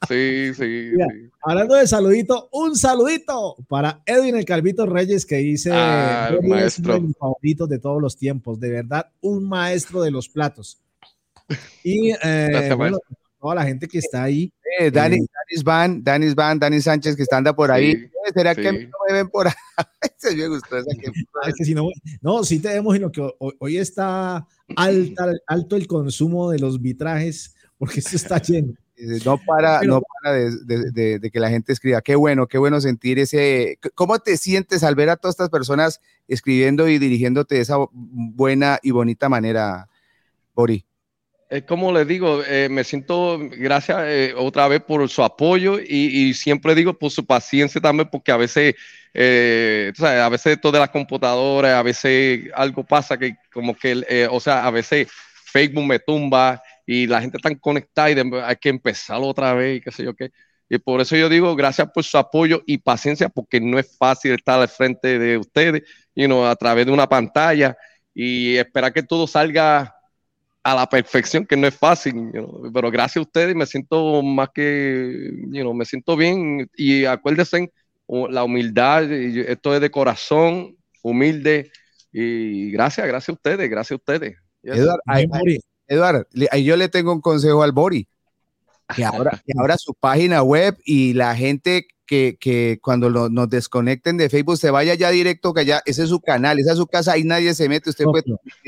Sí, sí, Mira, sí. Hablando de saludito, un saludito para Edwin el Calvito Reyes que dice Ah, "Edwin es maestro. uno de mis favoritos de todos los tiempos, de verdad, un maestro de los platos. Y eh, Gracias, bueno. Toda la gente que está ahí, Eh, Dani, Eh, Danis Van, Danis Van, Dani Sánchez que está anda por ahí. Sí, Eh, ¿Será que sí. me ven por ahí? Ese me gustó esa que- es que si no, no, sí tenemos, sino que hoy, hoy está alta, alto el consumo de los vitrajes porque esto está lleno. Eh, No para, no para de, de- de- de que la gente escriba. Qué bueno, qué bueno sentir ese. ¿Cómo te sientes al ver a todas estas personas escribiendo y dirigiéndote de esa buena y bonita manera, Bori? Es como les digo, eh, me siento, gracias eh, otra vez por su apoyo y, siempre digo por su paciencia también, porque a veces, eh, sabes, a veces esto de las computadoras, a veces algo pasa que como que, eh, o sea, a veces Facebook me tumba y la gente está conectada y hay que empezar otra vez y qué sé yo qué. Y por eso yo digo, gracias por su apoyo y paciencia, porque no es fácil estar al frente de ustedes, you know, a través de una pantalla y esperar que todo salga a la perfección, que no es fácil, you know, pero gracias a ustedes me siento más que, you know, me siento bien y acuérdense, la humildad, y esto es de corazón, humilde y gracias, gracias a ustedes, gracias a ustedes. Yes. Eduard, ay, Bien, Bori. Eduard, le- ahí yo le tengo un consejo al Bori. Que ahora, que ahora su página web y la gente que, que cuando lo- nos desconecten de Facebook se vaya ya directo, que ya ese es su canal, esa es su casa, ahí nadie se mete, usted puede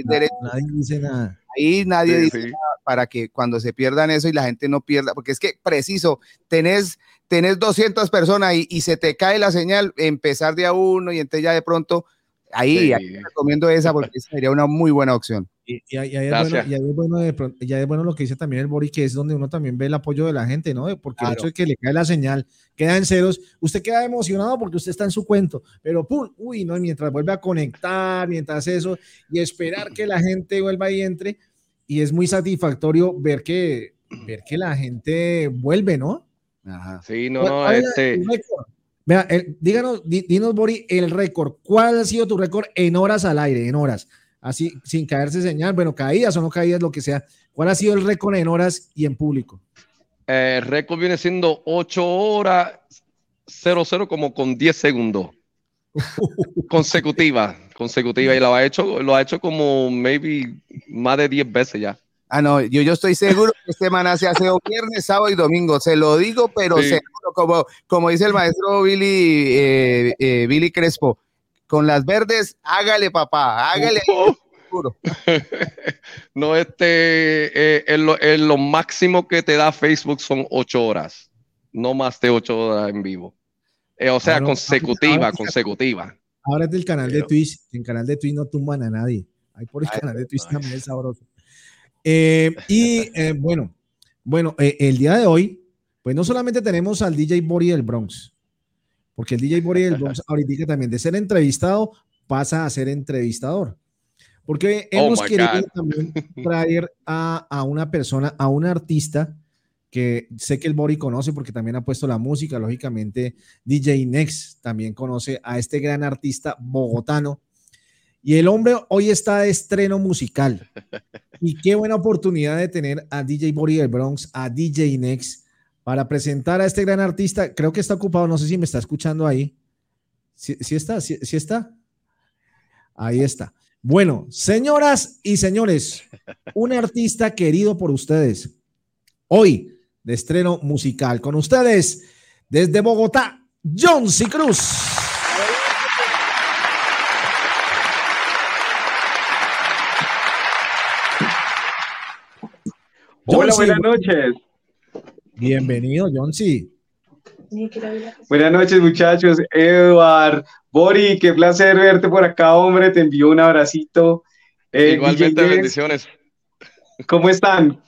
derecho, Nadie dice nada. Ahí nadie Sí, dice sí. para que cuando se pierdan eso y la gente no pierda, porque es que preciso, tenés, tenés 200 personas y, y se te cae la señal, empezar de a uno y entonces ya de pronto, ahí, Sí. ahí recomiendo esa porque esa sería una muy buena opción. Y, y ahí- es bueno, y ahí es bueno de pronto- y ahí es bueno lo que dice también el Bori, que es donde uno también ve el apoyo de la gente, ¿no? Porque el hecho de que le cae la señal, queda en ceros, usted queda emocionado porque usted está en su cuento, pero pum, uy, no, y mientras vuelve a conectar, mientras eso, y esperar que la gente vuelva y entre, y es muy satisfactorio ver que, ver que la gente vuelve, ¿no? Ajá. Sí, no, ¿Cuál- no, este, récord? Vea, el- díganos, di- dinos, Bori, el récord. ¿Cuál ha sido tu récord en horas al aire? En horas. Así, sin caerse señal, bueno, caídas o no caídas, lo que sea. ¿Cuál ha sido el récord en horas y en público? eh, el récord viene siendo 8 horas 00 como con 10 segundos. consecutiva, consecutiva. Y lo ha hecho, lo ha hecho como maybe más de 10 veces ya. Ah, no, yo, yo estoy seguro que este semana se hace viernes, sábado y domingo. Se lo digo, pero Sí. seguro, como, como dice el maestro Billy, eh, eh, Billy Crespo, con las verdes, hágale, papá, hágale. seguro. No, este, eh, en lo, en lo máximo que te da Facebook son 8 horas, no más de 8 horas en vivo. Eh, o sea, Ahora- consecutiva, ahora- consecutiva. Ahora es del canal de Twitch. En canal de Twitch no tumban a nadie. Ahí por el Ay, canal de Twitch ay. también es sabroso. Eh, y eh, bueno, bueno, eh, el día de hoy, pues no solamente tenemos al DJ Bori del Bronx, porque el DJ Bori del Bronx ahorita también de ser entrevistado pasa a ser entrevistador. Porque Oh hemos querido también traer a, a una persona, a un artista que sé que el Bori conoce porque también ha puesto la música, lógicamente DJ Next también conoce a este gran artista bogotano. Y el hombre hoy está de estreno musical. Y qué buena oportunidad de tener a DJ Bori del Bronx, a DJ Next, para presentar a este gran artista. Creo que está ocupado, no sé si me está escuchando ahí. ¿Sí, sí está? ¿Sí, sí está? Ahí está. Bueno, señoras y señores, un artista querido por ustedes. Hoy, de estreno musical. Con ustedes, desde Bogotá, John C. Cruz. Hola, C. buenas noches. Bienvenido, John C. Buenas noches, muchachos. Edward, Bori, qué placer verte por acá, hombre. Te envío un abracito. Eh, Igualmente, bendiciones. ¿Cómo están?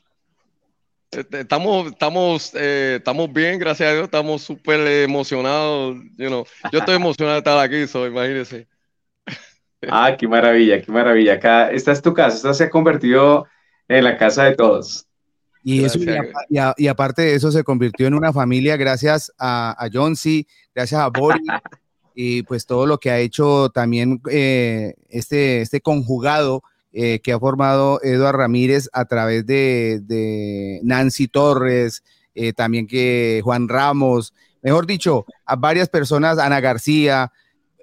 Este, Estamos, estamos, eh, estamos bien, gracias a Dios, estamos súper emocionados. you know. Yo estoy emocionado de estar aquí, so, imagínense. Ah, qué maravilla, qué maravilla. Acá, esta es tu casa, esta se ha convertido en la casa de todos. Y, eso, y, Gracias. a- y a- y aparte de eso, se convirtió en una familia gracias a, a John C., gracias a Bori y pues todo lo que ha hecho también eh, este, este conjugado eh, que ha formado Eduard Ramírez a través de, de Nancy Torres, eh, también que Juan Ramos, mejor dicho, a varias personas, Ana García.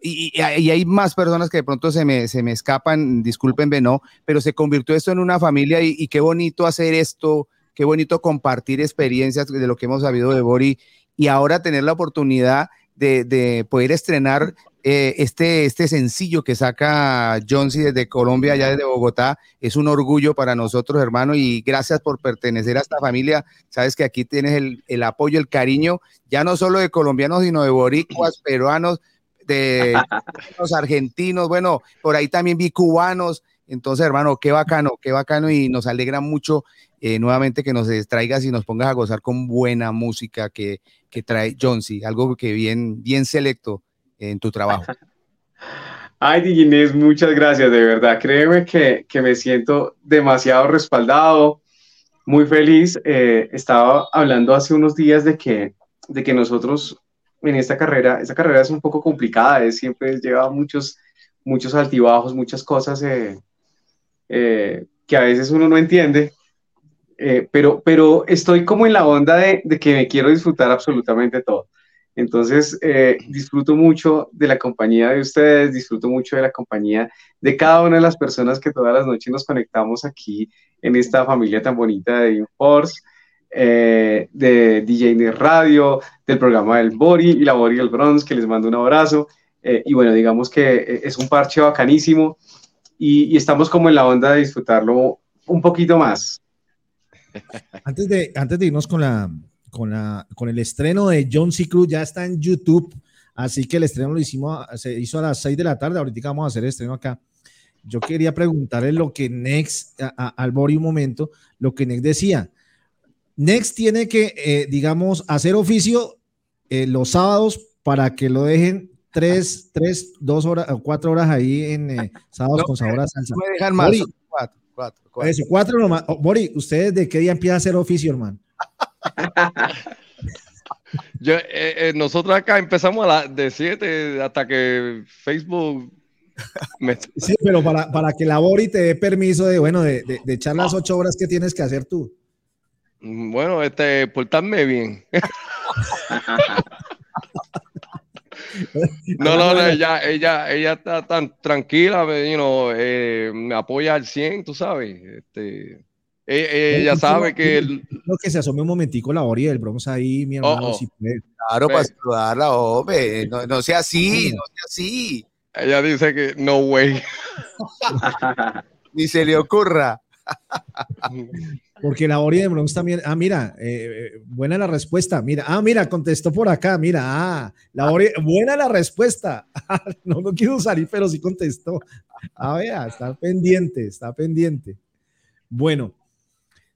Y hay más personas que de pronto se me, se me escapan, discúlpenme, no, pero se convirtió esto en una familia y, y qué bonito hacer esto, qué bonito compartir experiencias de lo que hemos sabido de Bori y ahora tener la oportunidad de, de poder estrenar eh, este, este sencillo que saca Jonesy desde Colombia, allá desde Bogotá, es un orgullo para nosotros, hermano, y gracias por pertenecer a esta familia. Sabes que aquí tienes el, el apoyo, el cariño, ya no solo de colombianos, sino de boricuas, peruanos, de los argentinos, bueno, por ahí también vi cubanos. Entonces, hermano, qué bacano, qué bacano y nos alegra mucho eh, nuevamente que nos distraigas y nos pongas a gozar con buena música que, que trae Jonesy, algo que bien, bien selecto en tu trabajo. Ay, Diginés, muchas gracias, de verdad. Créeme que, que, me siento demasiado respaldado, muy feliz. Eh, estaba hablando hace unos días de que, de que nosotros en esta carrera, esta carrera es un poco complicada, es, siempre lleva muchos, muchos altibajos, muchas cosas eh, eh, que a veces uno no entiende. pero, pero estoy como en la onda de, que me quiero disfrutar absolutamente todo. Entonces, eh, disfruto mucho de la compañía de ustedes, disfruto mucho de la compañía de cada una de las personas que todas las noches nos conectamos aquí en esta familia tan bonita de Inforce, eh, de DJ Radio, del programa del Bori y la Bori del Bronze, que les mando un abrazo. Eh, y bueno, digamos que es un parche bacanísimo y, estamos como en la onda de disfrutarlo un poquito más. Antes de, antes de irnos con la, con, la, con el estreno de John C. Cruz, ya está en YouTube, así que el estreno lo hicimos, se hizo a las 6 de la tarde, ahorita vamos a hacer estreno acá. Yo quería preguntarle lo que Next, al Bori un momento, lo que Next decía. Next tiene que, eh, digamos, hacer oficio eh, los sábados para que lo dejen tres, tres, dos horas o cuatro horas ahí en eh, sábados con sabor a salsa. No dejan más, Bori, cuatro, cuatro, cuatro. Eso, cuatro nomás. Oh, Bori, ¿ustedes de qué día empieza a hacer oficio, hermano? Yo, eh, eh, nosotros acá empezamos a las de 7 hasta que Facebook me... Sí, pero para, para que labore y te dé permiso de, bueno, de, de, de echar las ocho horas que tienes que hacer tú. Bueno, este, portarme bien. No, no, no, ella, ella, ella está tan tranquila, you know, eh, me apoya al 100, tú sabes. Este, eh, ella sabe que. Lo que se asome un momentico la orilla del Bronx ahí, mi hermano. Oh, oh. Si claro, para saludarla, hombre. No, no sea así, no sea así. Ella dice que no way. Ni se le ocurra. Porque la orilla del Bronx también. Ah, mira, eh, buena la respuesta. Mira, ah, mira, contestó por acá. Mira, ah, la orilla, buena la respuesta. no, no quiero salir, pero sí contestó. Ah, vea, está pendiente, está pendiente. Bueno,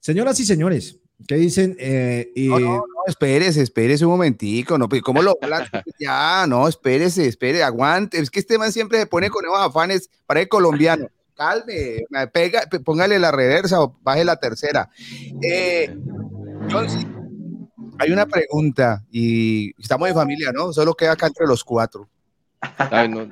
Señoras y señores, ¿qué dicen? Eh, no, no, no, espérese, espérese un momentico, no, pues, ¿cómo lo Ya, no, espérese, espérese, aguante. Es que este man siempre se pone con esos afanes para el colombiano. Calme, pega, póngale la reversa o baje la tercera. Eh, hay una pregunta y estamos de familia, ¿no? Solo queda acá entre los cuatro. Ay, no.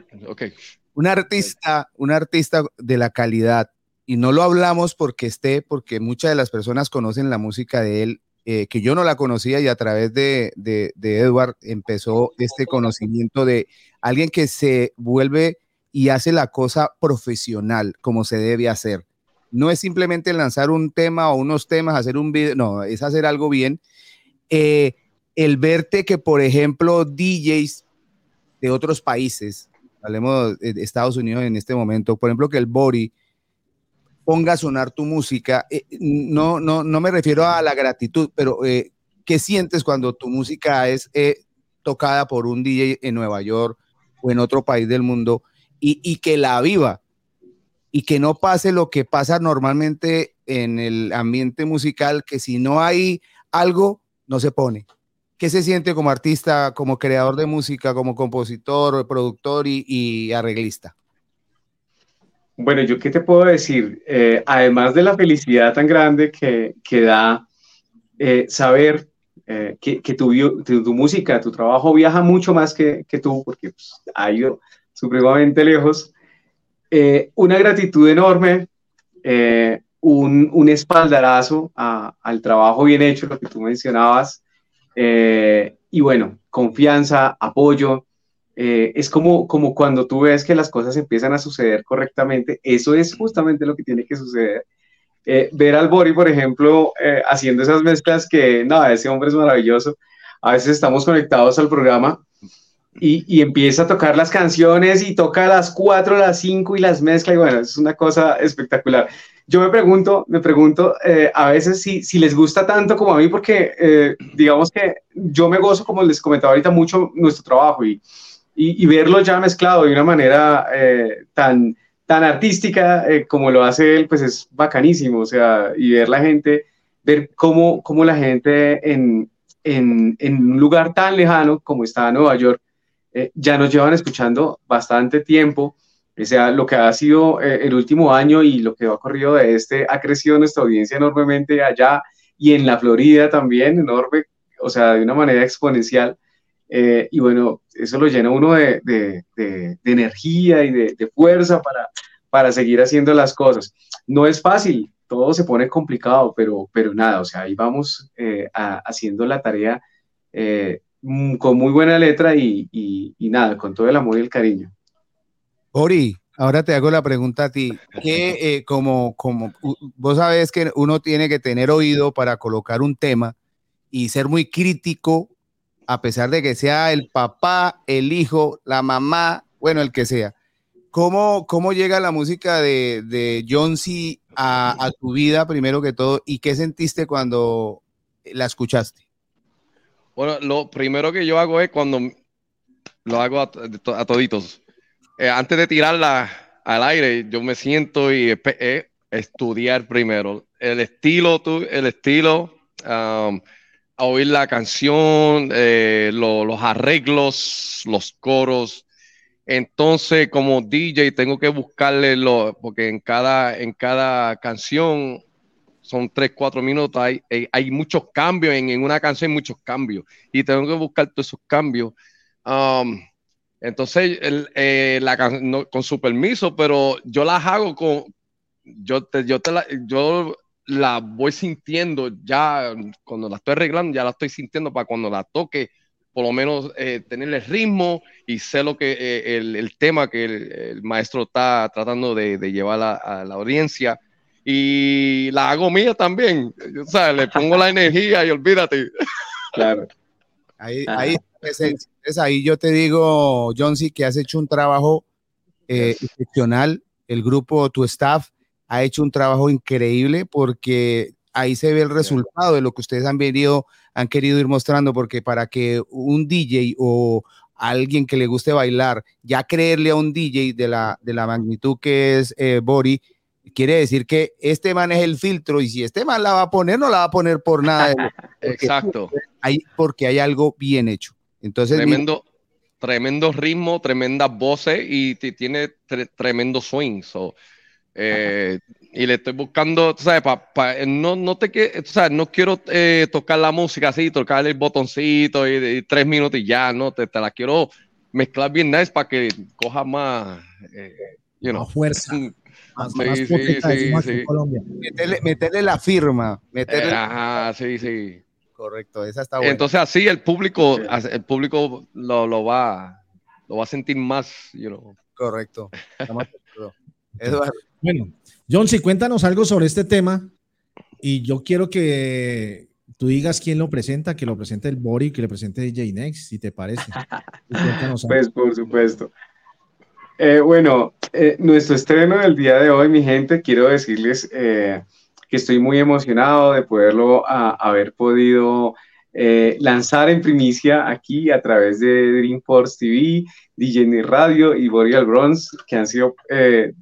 Un artista, un artista de la calidad y no lo hablamos porque esté, porque muchas de las personas conocen la música de él, eh, que yo no la conocía y a través de, de, de, Edward empezó este conocimiento de alguien que se vuelve y hace la cosa profesional como se debe hacer. No es simplemente lanzar un tema o unos temas, hacer un video, no, es hacer algo bien. Eh, el verte que, por ejemplo, DJs de otros países, hablemos de Estados Unidos en este momento, por ejemplo, que el Bori, ponga a sonar tu música. Eh, no, no, no me refiero a la gratitud, pero eh, ¿qué sientes cuando tu música es eh, tocada por un DJ en Nueva York o en otro país del mundo y, y, que la viva? Y que no pase lo que pasa normalmente en el ambiente musical, que si no hay algo, no se pone. ¿Qué se siente como artista, como creador de música, como compositor, productor y, y arreglista? Bueno, yo qué te puedo decir, eh, además de la felicidad tan grande que, que da eh, saber eh, que, que tu, tu, tu, música, tu trabajo viaja mucho más que, que tú, porque pues, ha ido supremamente lejos, eh, una gratitud enorme, eh, un, un, espaldarazo al trabajo bien hecho, lo que tú mencionabas, eh, y bueno, confianza, apoyo, eh, es como, como cuando tú ves que las cosas empiezan a suceder correctamente, eso es justamente lo que tiene que suceder. Ver al Bori, por ejemplo, haciendo esas mezclas que, no, ese hombre es maravilloso. A veces estamos conectados al programa y, y, empieza a tocar las canciones y toca las 4, a las 5 y las mezcla y bueno, es una cosa espectacular. Yo me pregunto, me pregunto eh, a veces si, si, les gusta tanto como a mí, porque eh, digamos que yo me gozo, como les comentaba ahorita, mucho nuestro trabajo y, y, verlo ya mezclado de una manera eh, tan, tan artística como lo hace él, pues es bacanísimo, o sea, y ver la gente, ver cómo, cómo la gente en, en, en un lugar tan lejano como está Nueva York, ya nos llevan escuchando bastante tiempo o sea, lo que ha sido eh, el último año y lo que ha ocurrido de este, ha crecido nuestra audiencia enormemente allá y en la Florida también, enorme, o sea, de una manera exponencial. Eh, y bueno, eso lo llena uno de, de, de, energía y de, fuerza para, para seguir haciendo las cosas. No es fácil, todo se pone complicado, pero, pero nada, o sea, ahí vamos eh, haciendo la tarea con muy buena letra y, y, y nada, con todo el amor y el cariño. Ori, ahora te hago la pregunta a ti. Que eh, como, como vos sabes que uno tiene que tener oído para colocar un tema y ser muy crítico, a pesar de que sea el papá, el hijo, la mamá, bueno, el que sea. ¿Cómo, cómo llega la música de, de John C. A, tu vida, primero que todo, y qué sentiste cuando la escuchaste? Bueno, lo primero que yo hago es cuando lo hago a toditos eh, antes de tirarla al aire, yo me siento y estudiar primero el estilo, el estilo, um, a oír la canción, eh, los arreglos, los coros. Entonces, como DJ, tengo que buscarle lo, porque en cada, en cada canción son tres, cuatro minutos, hay, hay, muchos cambios, en, en, una canción hay muchos cambios, y tengo que buscar todos esos cambios. Um, entonces, eh, con su permiso, pero yo las hago con, yo, te, yo, te la, yo la voy sintiendo ya, cuando la estoy arreglando, ya la estoy sintiendo para cuando la toque, por lo menos eh, tener el ritmo y sé lo que eh, el, tema que el, maestro está tratando de, llevar a, la audiencia. Y la hago mía también, o sea, le pongo la energía y olvídate. Claro. Ahí, ahí entonces ahí yo te digo, Johnsy, que has hecho un trabajo eh, excepcional. El grupo, tu staff, ha hecho un trabajo increíble porque ahí se ve el resultado de lo que ustedes han venido, han querido ir mostrando, porque para que un DJ o alguien que le guste bailar, ya creerle a un DJ de la, de la magnitud que es eh, Bori, quiere decir que este man es el filtro y si este man la va a poner, no la va a poner por nada. Exacto. Hay, porque hay algo bien hecho. Entonces, tremendo, tremendo ritmo, tremendas voces y tiene tremendo swing. Eh, y le estoy buscando, ¿sabes? no, no, te, ¿sabes? no quiero eh, tocar la música así, tocar el botoncito y, tres minutos y ya, no, te, la quiero mezclar bien nice para que coja más, eh, fuerza. Más, sí, sí, sí, Meterle, la firma. Meterle... ajá, sí, sí. Correcto, esa está buena. Entonces así el público, el público lo, lo, va, lo va a sentir más, you know. Correcto. Eduardo. Bueno, John, si cuéntanos algo sobre este tema y yo quiero que tú digas quién lo presenta, que lo presente el Bori, que le presente DJ Next, si te parece. pues por supuesto. Eh, bueno, eh, nuestro estreno del día de hoy, mi gente, quiero decirles eh, que estoy muy emocionado de poderlo haber podido lanzar en primicia aquí a través de Dreamforce TV, DJ Radio y Boreal Bronze, que han sido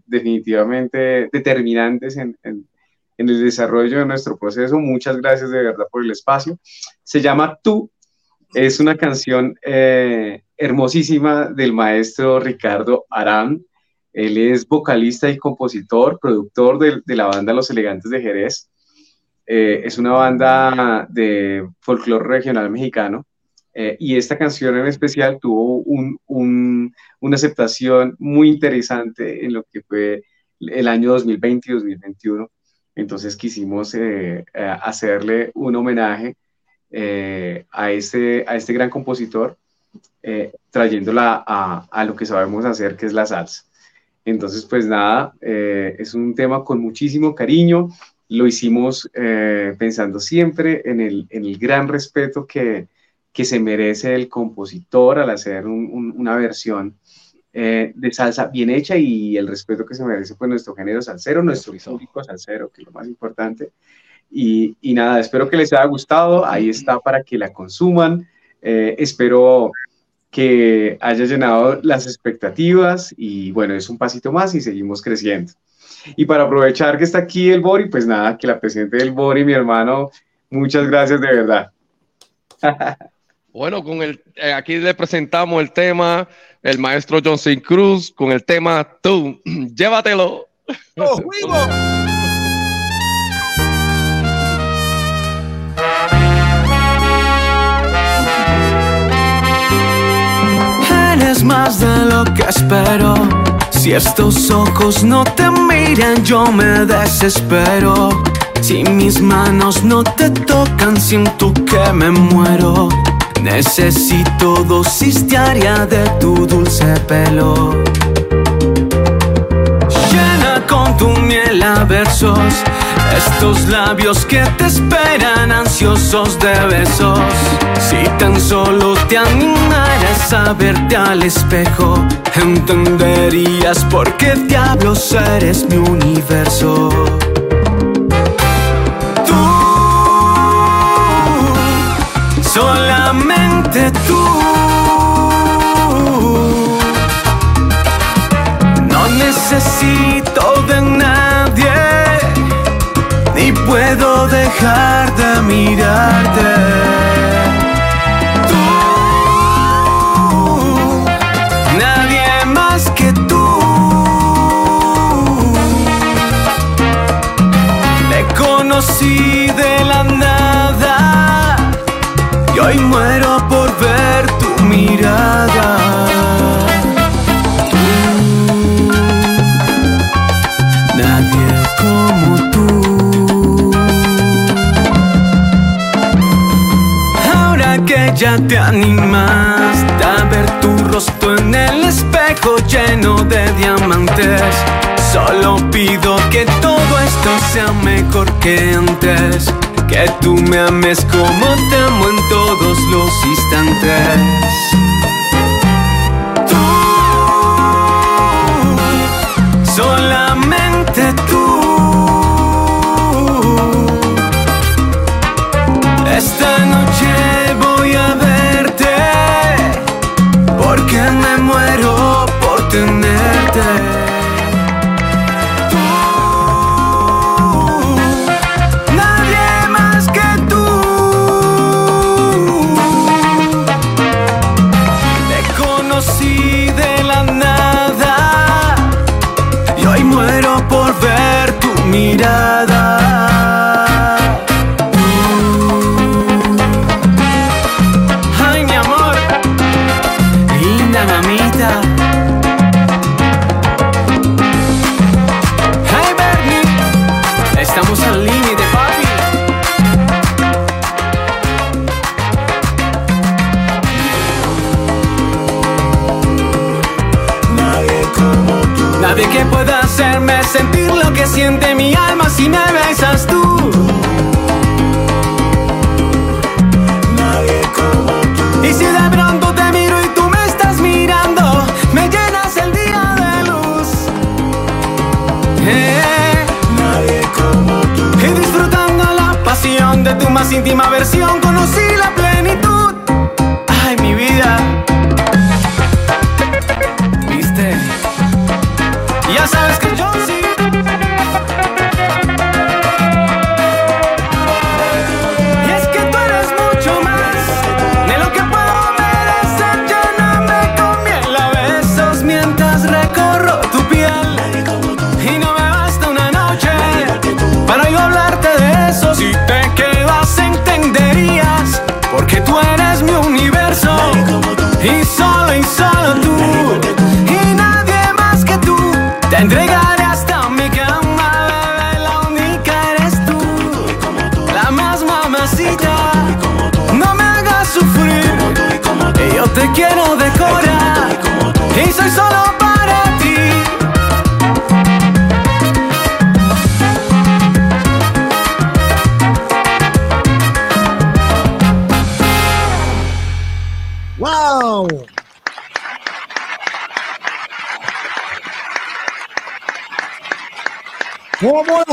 definitivamente determinantes en, el desarrollo de nuestro proceso. Muchas gracias de verdad por el espacio. Se llama Tú, es una canción hermosísima del maestro Ricardo Arán. Él es vocalista y compositor, productor de, la banda Los Elegantes de Jerez. Eh, es una banda de folclore regional mexicano. Eh, y esta canción en especial tuvo una aceptación muy interesante en lo que fue el año 2020 y 2021. Entonces quisimos eh, hacerle un homenaje a, este, a este gran compositor, trayéndola a, a, lo que sabemos hacer, que es la salsa. Entonces, pues nada, eh, es un tema con muchísimo cariño. Lo hicimos eh, pensando siempre en el, gran respeto que, que se merece el compositor al hacer una versión eh, de salsa bien hecha y el respeto que se merece pues nuestro género salsero, nuestro público salsero, que es lo más importante. Y, y, nada, espero que les haya gustado, ahí está para que la consuman, eh, espero que haya llenado las expectativas y bueno, es un pasito más y seguimos creciendo. Y para aprovechar que está aquí el Bori, pues nada, que la presente del Bori, mi hermano, muchas gracias de verdad. Bueno, con el, eh, aquí le presentamos el tema, el maestro Johnson Cruz, con el tema Tú, llévatelo. ¡Oh, Eres más de lo que espero. Si estos ojos no te miran, yo me desespero. Si mis manos no te tocan, siento que me muero. Necesito dosis diaria de tu dulce pelo. Llena con tu miel a versos estos labios que te esperan ansiosos de besos. Si tan solo te animaras a verte al espejo, entenderías por qué diablos eres mi universo. solamente tú. No necesito de nadie, ni puedo dejar de mirarte. Tú, nadie más que tú. Te conocí de la nada hoy muero por ver tu mirada. Ya te animas a ver tu rostro en el espejo lleno de diamantes. Solo pido que todo esto sea mejor que antes que tú me ames como te amo en todos los instantes.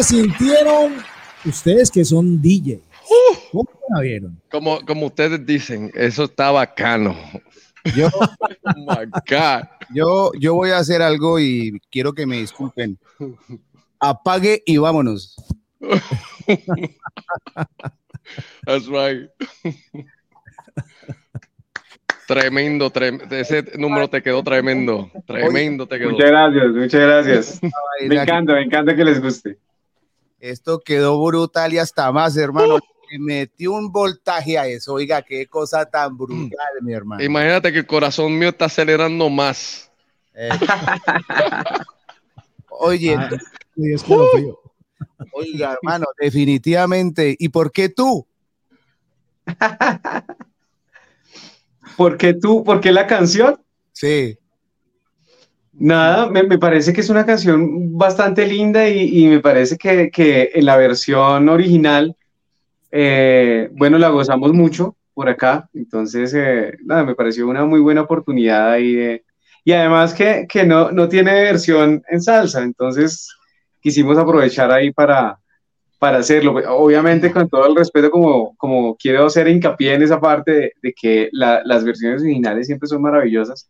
Sintieron ustedes que son DJ? ¿Cómo la vieron? Como, como ustedes dicen, eso está bacano. Yo, Oh my God. yo, yo voy a hacer algo y quiero que me disculpen. Apague y vámonos. That's right. Tremendo, trem- ese número te quedó tremendo. Tremendo te quedó. Muchas gracias, muchas gracias. Me encanta, me encanta que les guste. Esto quedó brutal y hasta más, hermano. Le metió un voltaje a eso. Oiga, qué cosa tan brutal, mi hermano. Imagínate que el corazón mío está acelerando más. Eh. Oye, Ah, frío. oiga, hermano, definitivamente. ¿Y por qué tú? ¿Por qué tú? ¿Por qué la canción? Sí. Nada, me, me parece que es una canción bastante linda y, y me parece que, que en la versión original, eh, bueno, la gozamos mucho por acá. Entonces, eh, nada, me pareció una muy buena oportunidad ahí y además que, que no, no tiene versión en salsa, entonces quisimos aprovechar ahí para, para hacerlo. Obviamente con todo el respeto, como, como quiero hacer hincapié en esa parte de, de que la- las versiones originales siempre son maravillosas.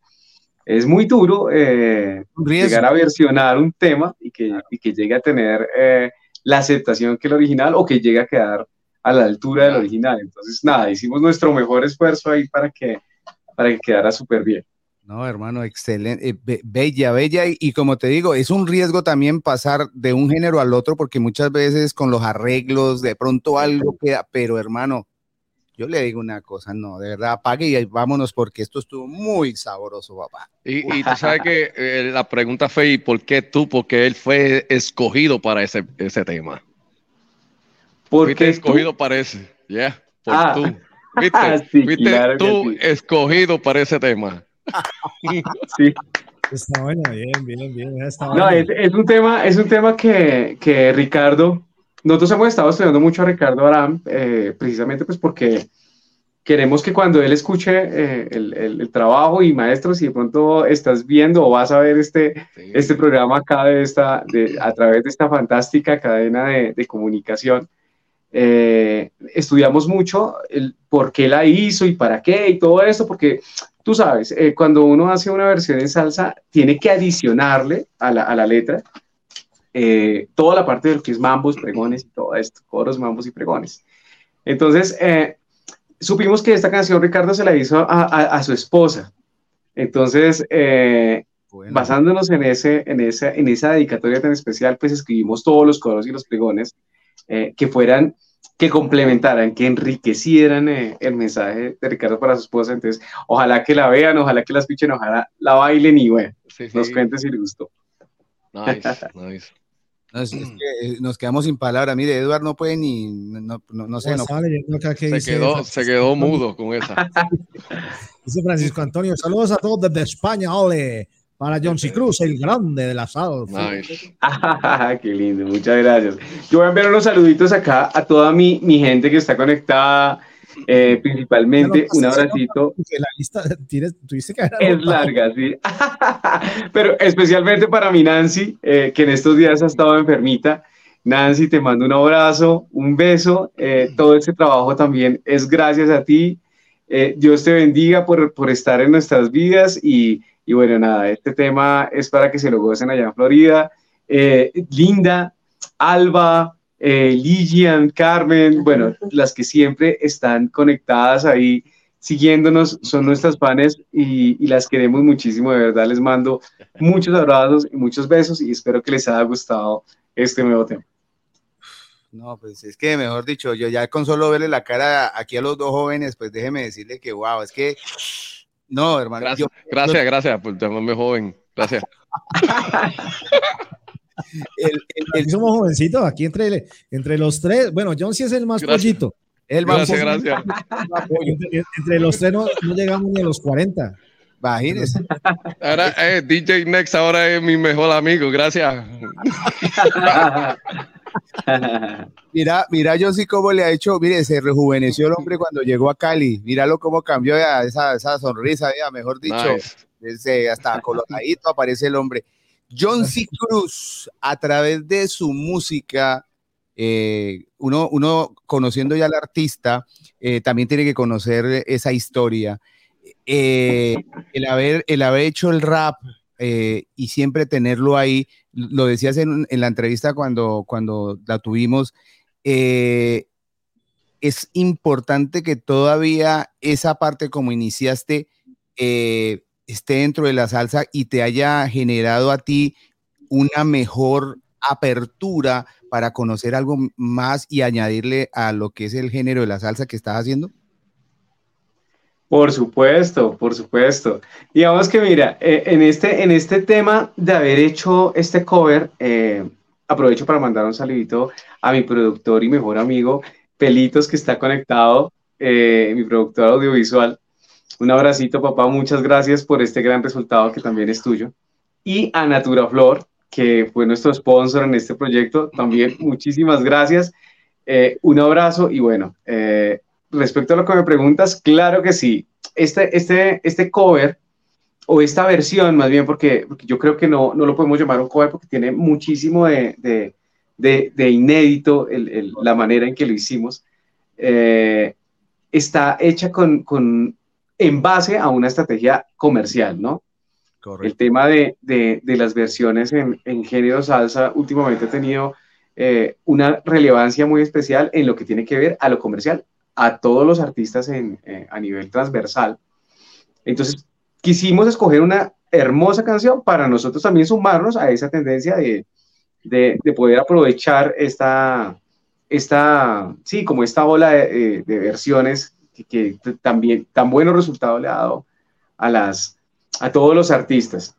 Es muy duro eh, llegar a versionar un tema y que, y que llegue a tener eh, la aceptación que el original o que llegue a quedar a la altura del original. Entonces, nada, hicimos nuestro mejor esfuerzo ahí para que, para que quedara súper bien. No, hermano, excelente, eh, be- bella, bella. Y, y como te digo, es un riesgo también pasar de un género al otro, porque muchas veces con los arreglos, de pronto algo queda, pero hermano, yo le digo una cosa, no, de verdad, apague y vámonos, porque esto estuvo muy sabroso, papá. Y, y tú sabes que eh, la pregunta fue, ¿y por qué tú? Porque él fue escogido para ese, ese tema. Porque Fuiste escogido para ese. Yeah, por Ah. tú. ¿Viste? Sí, Fuiste claro que tú sí. escogido para ese tema. sí. Está buena, bien, bien, bien. Está No, es, es un tema, es un tema que, que Ricardo, nosotros hemos estado estudiando mucho a Ricardo Aram, eh, precisamente pues porque queremos que cuando él escuche eh, el, el- el trabajo y maestros, si de pronto estás viendo o vas a ver este, Sí. este programa acá de esta, de, a través de esta fantástica cadena de, de comunicación, eh, estudiamos mucho el por qué la hizo y para qué y todo esto, porque tú sabes, eh, cuando uno hace una versión en salsa, tiene que adicionarle a la, a la letra eh, toda la parte de lo que es mambos, pregones y todo esto, coros, mambos y pregones. Entonces, eh, supimos que esta canción Ricardo se la hizo a, a- a su esposa. Entonces, eh, Bueno, basándonos en, ese, en, esa, en esa dedicatoria tan especial, pues escribimos todos los coros y los pregones que fueran, que complementaran, que enriquecieran eh, el mensaje de Ricardo para su esposa. Entonces, ojalá que la vean, ojalá que la escuchen, ojalá la bailen y bueno, Sí, sí. nos cuenten si les gustó. Nice, nice. No, es- es que, eh, nos quedamos sin palabras. Mire, Eduardo no puede ni, no, no, no sé, no, que Se dice quedó, se quedó mudo con esa. Dice Francisco Antonio, saludos a todos desde España, ole. Para John C. Cruz, el grande de la salsa. Nice. Qué lindo, muchas gracias. Yo voy a enviar unos saluditos acá a toda mi, mi gente que está conectada, eh, principalmente un abracito. La lista tienes, tuviste que haber Es larga, sí. Pero especialmente para mi Nancy, eh, que en estos días ha estado enfermita. Nancy, te mando un abrazo, un beso. eh, todo este trabajo también es gracias a ti. Eh, Dios te bendiga por, por estar en nuestras vidas y, y bueno, nada, este tema es para que se lo gocen allá en Florida. Linda, Alba, eh, Ligian, Carmen, bueno, las que siempre están conectadas ahí siguiéndonos, son nuestras fans y, y las queremos muchísimo, de verdad les mando muchos abrazos y muchos besos y espero que les haya gustado este nuevo tema. no, pues es que mejor dicho, yo ya con solo verle la cara aquí a los dos jóvenes, pues déjeme decirle que wow, es que no, hermano, Gracias, yo- gracias, gracias por llamarme joven. Gracias. el, el- el- Aquí somos jovencitos, aquí entre, entre los tres. Bueno, John sí es el más Gracias. pollito. el más Gracias, gracias. Entre, entre los tres no, no llegamos ni a los 40. imagínese. Ahora, eh, DJ Next ahora es mi mejor amigo. Gracias. Mira, mira, yo sí cómo le ha hecho, mire, se rejuveneció el hombre cuando llegó a Cali, míralo cómo cambió ya esa, esa sonrisa, ya, mejor dicho, Nice. ese, hasta coloradito aparece el hombre. John C. Cruz, a través de su música, eh, uno, uno conociendo ya al artista, eh, también tiene que conocer esa historia. Eh, el, haber, el haber hecho el rap y siempre tenerlo ahí, lo decías en, en, la entrevista cuando, cuando la tuvimos, es importante que todavía esa parte como iniciaste, esté dentro de la salsa y te haya generado a ti una mejor apertura para conocer algo más y añadirle a lo que es el género de la salsa que estás haciendo? Por supuesto, por supuesto. Digamos que mira, eh, en, este, en este tema de haber hecho este cover, eh, aprovecho para mandar un saludito a mi productor y mejor amigo, Pelitos, que está conectado, eh, mi productor audiovisual. Un abracito, papá. Muchas gracias por este gran resultado que también es tuyo. Y a Natura Flor, que fue nuestro sponsor en este proyecto, también muchísimas gracias. Eh, un abrazo y bueno, eh, respecto a lo que me preguntas, claro que sí. Este, este, este cover o esta versión, más bien, porque, yo creo que no, no lo podemos llamar un cover porque tiene muchísimo de, de, de, inédito la manera en que lo hicimos. Eh, está hecha con, con, en base a una estrategia comercial, ¿no? El tema de, de, de las versiones en, en, género salsa últimamente ha tenido eh, una relevancia muy especial en lo que tiene que ver a lo comercial, a todos los artistas en, eh, a nivel transversal. Entonces, quisimos escoger una hermosa canción para nosotros también sumarnos a esa tendencia de, de, de poder aprovechar esta, esta, sí, como esta ola de, de versiones que, también tan buenos resultados le ha dado a, las, a todos los artistas.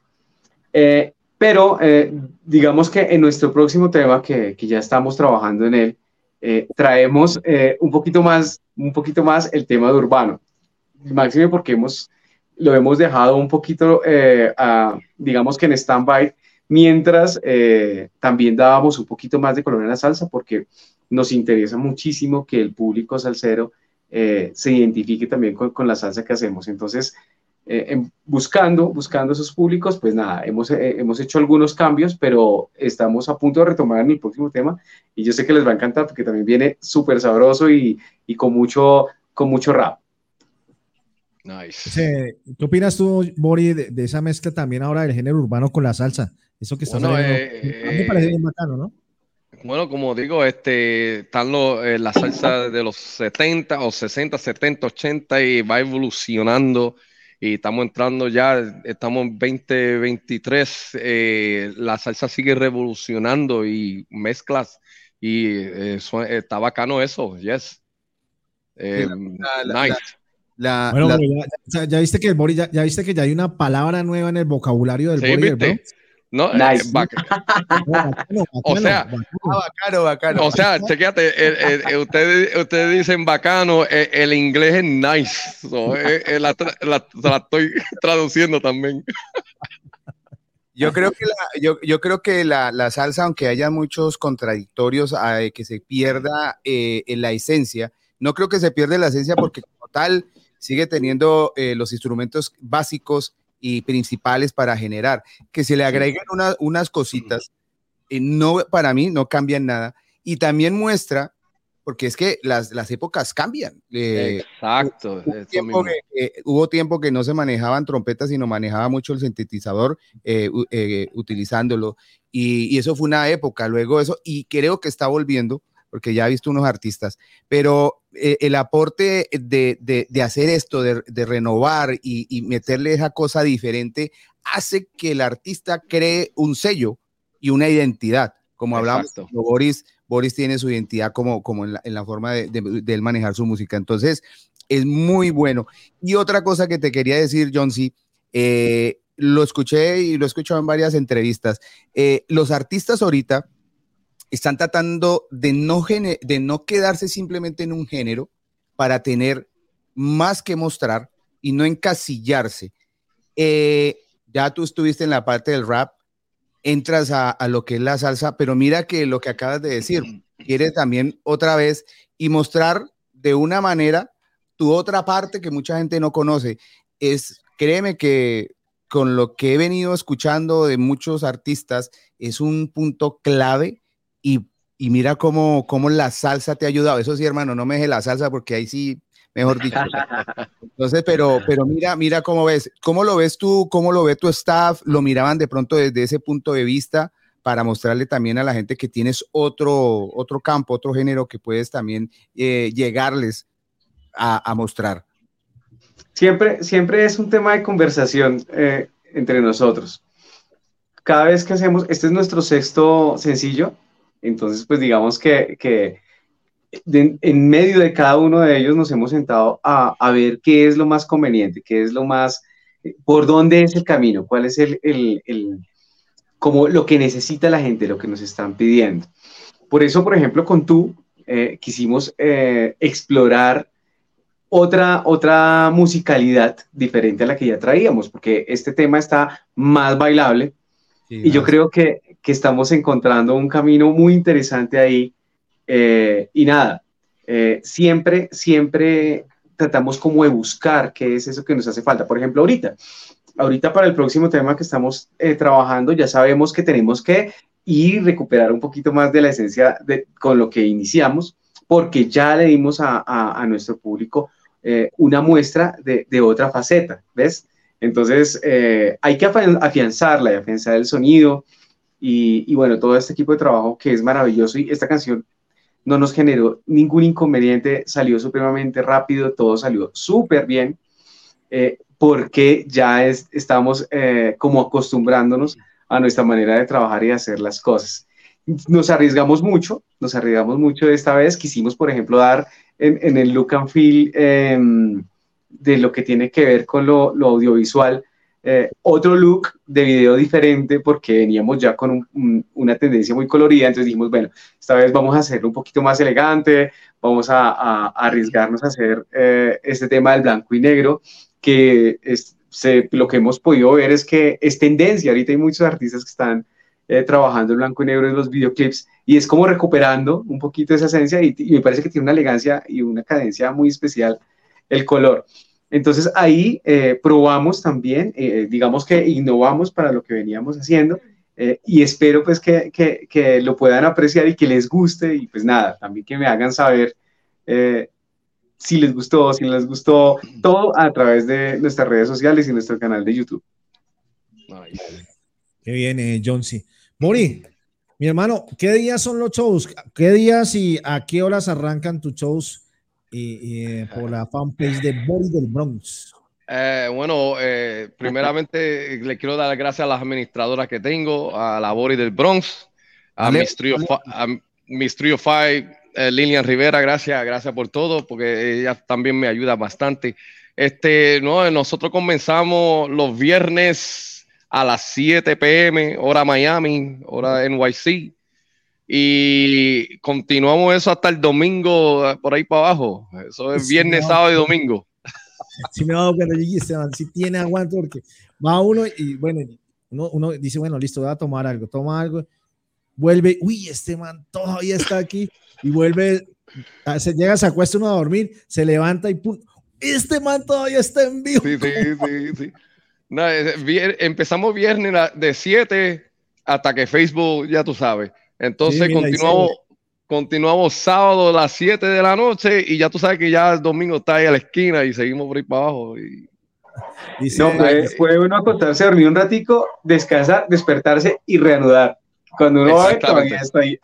Eh, pero eh, digamos que en nuestro próximo tema, que, que ya estamos trabajando en él, eh, traemos un, poquito más, un poquito más el tema de urbano. Máximo porque hemos, lo hemos dejado un poquito, digamos que en stand-by, mientras también dábamos un poquito más de color en la salsa, porque nos interesa muchísimo que el público salsero eh, se identifique también con, la salsa que hacemos. Entonces, eh, buscando, buscando esos públicos, pues nada, hemos, eh, hemos hecho algunos cambios, pero estamos a punto de retomar en el próximo tema y yo sé que les va a encantar porque también viene súper sabroso y, y, con, mucho, con mucho rap. Nice. ¿Qué opinas tú, Bori, de, esa mezcla también ahora del género urbano con la salsa? Eso que está bueno, me parece bien bacano, ¿no? Bueno, como digo, este, están los, eh, la salsa de los 70 o 60, 70, 80 y va evolucionando y estamos entrando ya, estamos en 2023, eh, la salsa sigue revolucionando y mezclas y eh, está bacano eso, yes. nice. bueno, ya, viste que el Boris, ya, viste que ya hay una palabra nueva en el vocabulario del sí, no, eh, o sea, bacano, bacano. O sea, chequéate, eh, eh, ustedes, ustedes dicen bacano, el inglés es nice. la, la, estoy traduciendo también. Yo creo que, la, yo, yo creo que la, la, salsa, aunque haya muchos contradictorios, que se pierda en la esencia, no creo que se pierda la esencia porque como tal sigue teniendo los instrumentos básicos y principales para generar. Que se le agreguen unas cositas, eh, no, para mí no cambian nada. Y también muestra, porque es que las, las épocas cambian. Eh, Exacto. Hubo tiempo, que, hubo tiempo, que, no se manejaban trompetas, sino manejaba mucho el sintetizador eh, utilizándolo. Y, y, eso fue una época. Luego eso, y creo que está volviendo porque ya he visto unos artistas, pero eh, el aporte de, hacer esto, de, renovar y, meterle esa cosa diferente, hace que el artista cree un sello y una identidad. Como hablamos, Boris, Boris tiene su identidad como, como en, la, forma de, él manejar su música. Entonces, es muy bueno. Y otra cosa que te quería decir, John C., eh, lo escuché y lo he escuchado en varias entrevistas. Eh, los artistas ahorita están tratando de no, de no quedarse simplemente en un género para tener más que mostrar y no encasillarse. Eh, ya tú estuviste en la parte del rap, entras a, lo que es la salsa, pero mira que lo que acabas de decir, quiere también otra vez y mostrar de una manera tu otra parte que mucha gente no conoce. Es, créeme que con lo que he venido escuchando de muchos artistas, es un punto clave y, y mira cómo, cómo la salsa te ha ayudado. Eso sí, hermano, no me deje la salsa porque ahí sí, mejor dicho. Entonces, pero, pero mira, mira cómo ves, cómo lo ves tú, cómo lo ve tu staff, lo miraban de pronto desde ese punto de vista para mostrarle también a la gente que tienes otro, otro campo, otro género que puedes también eh, llegarles a, mostrar. Siempre, siempre es un tema de conversación eh, entre nosotros. Cada vez que hacemos, este es nuestro sexto sencillo, entonces pues digamos que, que de, en medio de cada uno de ellos nos hemos sentado a, a, ver qué es lo más conveniente, qué es lo más, por dónde es el camino, cuál es el, el, el como lo que necesita la gente, lo que nos están pidiendo. Por eso, por ejemplo, con tú eh, quisimos eh, explorar otra, otra musicalidad diferente a la que ya traíamos, porque este tema está más bailable sí, y yo creo que, que, estamos encontrando un camino muy interesante ahí. Eh, y nada, siempre, siempre tratamos como de buscar qué es eso que nos hace falta. Por ejemplo, ahorita, ahorita para el próximo tema que estamos eh, trabajando, ya sabemos que tenemos que ir recuperar un poquito más de la esencia de, con lo que iniciamos, porque ya le dimos a, a, a nuestro público eh, una muestra de, de, otra faceta, ¿ves? Entonces, eh, hay que afianzarla y afianzar el sonido y, y, bueno, todo este equipo de trabajo que es maravilloso y esta canción no nos generó ningún inconveniente, salió supremamente rápido, todo salió súper bien. Eh, porque ya es, estamos eh, como acostumbrándonos a nuestra manera de trabajar y hacer las cosas. Nos arriesgamos mucho, nos arriesgamos mucho esta vez. Quisimos, por ejemplo, dar en, en el look and feel eh, de lo que tiene que ver con lo, lo audiovisual, eh, otro look de video diferente porque veníamos ya con un, un, una tendencia muy colorida, entonces dijimos, bueno, esta vez vamos a hacerlo un poquito más elegante, vamos a, a, a arriesgarnos a hacer eh, este tema del blanco y negro, que es, se, lo que hemos podido ver es que es tendencia, ahorita hay muchos artistas que están eh, trabajando en blanco y negro en los videoclips y es como recuperando un poquito esa esencia y, y, me parece que tiene una elegancia y una cadencia muy especial el color. Entonces ahí eh, probamos también, eh, digamos que innovamos para lo que veníamos haciendo eh, y espero pues que, que, que, lo puedan apreciar y que les guste y pues nada, también que me hagan saber eh, si les gustó, si no les gustó, todo a través de nuestras redes sociales y nuestro canal de YouTube. Qué bien, eh, John C. Mori, mi hermano, ¿qué días son los shows? ¿Qué días y a qué horas arrancan tus shows eh, por la fanpage de Body del Bronx? Eh, bueno, eh, primeramente le quiero dar gracias a las administradoras que tengo, a la Body del Bronx, a Miss Trio Five, eh, Lilian Rivera, gracias, gracias por todo, porque ella también me ayuda bastante. Este, no, nosotros comenzamos los viernes a las 7 pm, hora Miami, hora NYC, y continuamos eso hasta el domingo, por ahí para abajo. Eso es viernes, sí, sábado y domingo. Si me he dado cuenta, si tiene aguante, porque va uno y bueno, uno, uno dice, bueno, listo, voy a tomar algo, toma algo, vuelve, uy, este man todavía está aquí, y vuelve, se llega, se acuesta uno a dormir, se levanta y pum, este man todavía está en vivo. Sí, sí, sí, sí. No, empezamos viernes de 7 hasta que Facebook, ya tú sabes. Entonces sí, continuamos, continuamos sábado a las 7 de la noche y ya tú sabes que ya el domingo está ahí a la esquina y seguimos por ahí para abajo. Y... Dice, no, puede, puede uno acostarse, dormir un ratico, descansar, despertarse y reanudar. Cuando uno va, todavía está ahí.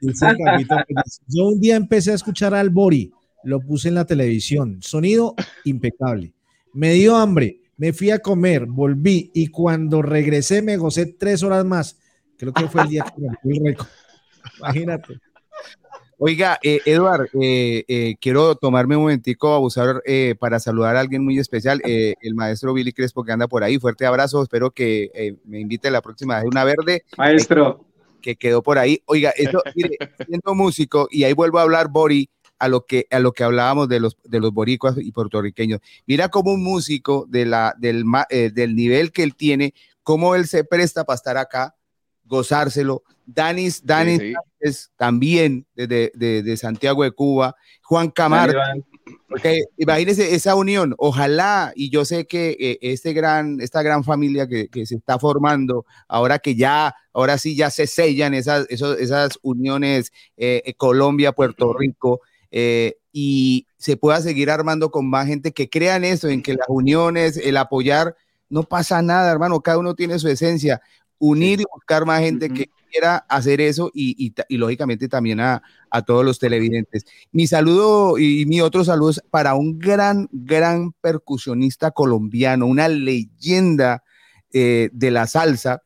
Yo un día empecé a escuchar al Bori, lo puse en la televisión, sonido impecable. Me dio hambre, me fui a comer, volví y cuando regresé me gocé tres horas más. Creo que fue el día que me fui récord. Imagínate. Oiga, eh, Eduard, eh, eh, quiero tomarme un momentico, abusar, eh, para saludar a alguien muy especial, el maestro Billy Crespo que anda por ahí. Fuerte abrazo, espero que me invite la próxima vez una verde. Maestro. Que quedó por ahí. Oiga, eso, mire, siendo músico, y ahí vuelvo a hablar, Bori, a lo que, a lo que hablábamos de los, de los boricuas y puertorriqueños. Mira cómo un músico de la, del, del nivel que él tiene, cómo él se presta para estar acá, gozárselo. Danis, Danis sí, sí. también desde de, de, Santiago de Cuba, Juan Camargo, Porque imagínense esa unión, ojalá, y yo sé que eh, este gran, esta gran familia que, que, se está formando, ahora que ya, ahora sí ya se sellan esas, esas uniones eh, eh, Colombia, Puerto Rico, y se pueda seguir armando con más gente que crean eso, en que las uniones, el apoyar, no pasa nada, hermano, cada uno tiene su esencia. Unir y buscar más gente que quiera hacer eso y, lógicamente también a, todos los televidentes. Mi saludo y mi otro saludo es para un gran, gran percusionista colombiano, una leyenda eh, de la salsa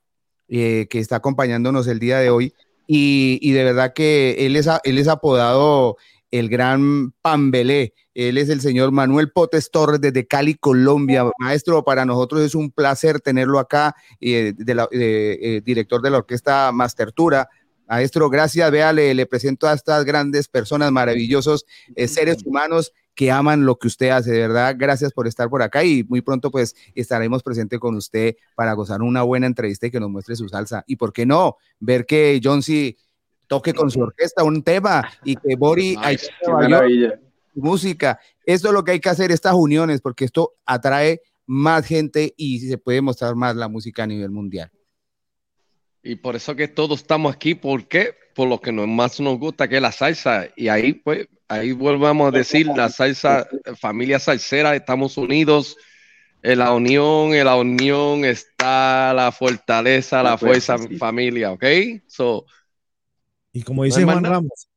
eh, que está acompañándonos el día de hoy. Y, de verdad que él es, él es apodado el gran Pambelé. Él es el señor Manuel Potes Torres desde Cali, Colombia. Maestro, para nosotros es un placer tenerlo acá, eh, de eh, director de la orquesta Mastertura. Maestro, gracias. Vea, le, presento a estas grandes personas, maravillosos eh, seres humanos que aman lo que usted hace, de verdad. Gracias por estar por acá y muy pronto pues estaremos presentes con usted para gozar una buena entrevista y que nos muestre su salsa. Y por qué no, ver que John C toque con su orquesta un tema y que Bori música. Esto es lo que hay que hacer, estas uniones, porque esto atrae más gente y se puede mostrar más la música a nivel mundial. Y por eso que todos estamos aquí, ¿por qué? Por lo que más nos gusta, que es la salsa. Y ahí, pues, ahí volvamos a decir, la salsa, familia salsera, estamos unidos. En la unión, en la unión está la fortaleza, la, fuerza, familia, ¿ok? So, y como dice Juan Ramos,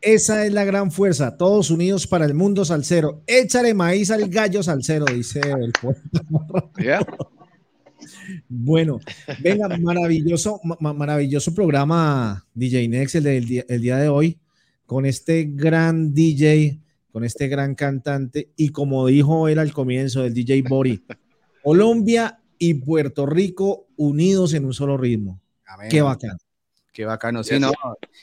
esa es la gran fuerza, todos unidos para el mundo salsero. Échale maíz al gallo salsero, dice el poeta. Bueno, venga, maravilloso, maravilloso programa DJ Next el, del día, el día de hoy, con este gran DJ, con este gran cantante, y como dijo él al comienzo del DJ Bori, Colombia y Puerto Rico unidos en un solo ritmo. Qué bacán. Qué bacano, sí, no,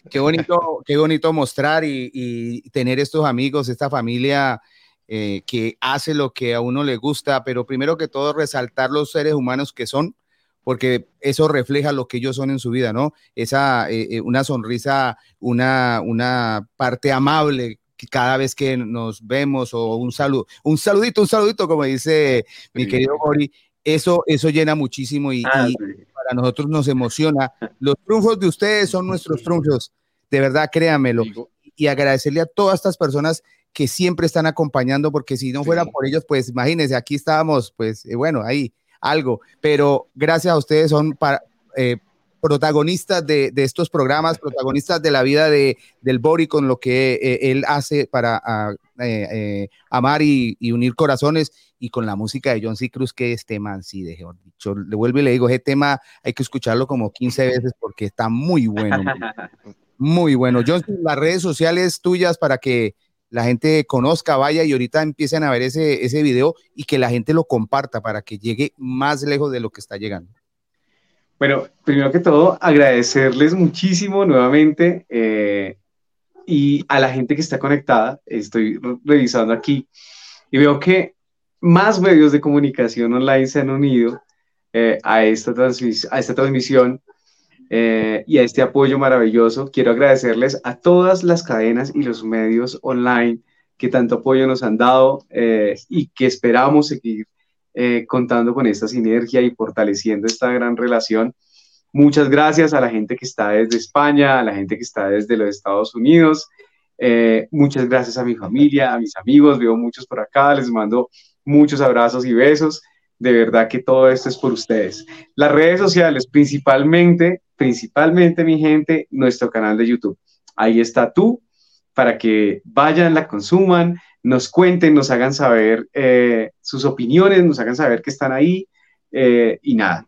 qué bonito, qué bonito mostrar y, tener estos amigos, esta familia eh, que hace lo que a uno le gusta, pero primero que todo resaltar los seres humanos que son, porque eso refleja lo que ellos son en su vida, ¿no? Esa, eh, eh, una sonrisa, una, una parte amable cada vez que nos vemos o un saludo, un saludito, un saludito, como dice mi querido Gori, eso, eso llena muchísimo y, ah, para nosotros nos emociona. Los triunfos de ustedes son nuestros triunfos, de verdad, créanmelo. Y agradecerle a todas estas personas que siempre están acompañando, porque si no fuera por ellos, pues imagínense, aquí estábamos, pues eh, bueno, ahí algo, pero gracias a ustedes son para, eh, protagonistas de, de, estos programas, protagonistas de la vida de, del Bori con lo que eh, él hace para amar y, y, unir corazones y con la música de John C. Cruz, que este man, sí, de dicho, le vuelvo y le digo, ese tema hay que escucharlo como 15 veces porque está muy bueno. muy bueno. John, las redes sociales tuyas para que la gente conozca, vaya y ahorita empiecen a ver ese, ese video y que la gente lo comparta para que llegue más lejos de lo que está llegando. Bueno, primero que todo, agradecerles muchísimo nuevamente eh, y a la gente que está conectada. Estoy revisando aquí y veo que más medios de comunicación online se han unido eh, a, esta a esta transmisión eh, y a este apoyo maravilloso. Quiero agradecerles a todas las cadenas y los medios online que tanto apoyo nos han dado eh, y que esperamos seguir contando con esta sinergia y fortaleciendo esta gran relación. Muchas gracias a la gente que está desde España, a la gente que está desde los Estados Unidos. muchas gracias a mi familia, a mis amigos, veo muchos por acá, les mando muchos abrazos y besos. De verdad que todo esto es por ustedes. Las redes sociales, principalmente, principalmente mi gente, nuestro canal de YouTube. Ahí está tú, para que vayan, la consuman, nos cuenten, nos hagan saber eh, sus opiniones, nos hagan saber que están ahí. Eh, y nada,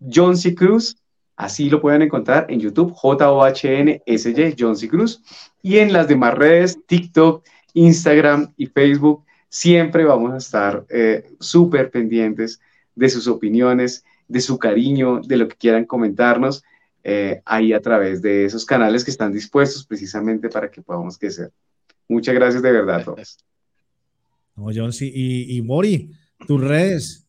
John C. Cruz, así lo pueden encontrar en YouTube, J-O-H-N-S-Y, John C. Cruz. Y en las demás redes, TikTok, Instagram y Facebook, siempre vamos a estar eh, súper pendientes de sus opiniones, de su cariño, de lo que quieran comentarnos eh, ahí a través de esos canales que están dispuestos precisamente para que podamos crecer. Muchas gracias de verdad a todos. No, John, sí. Y, y Mori, tus redes.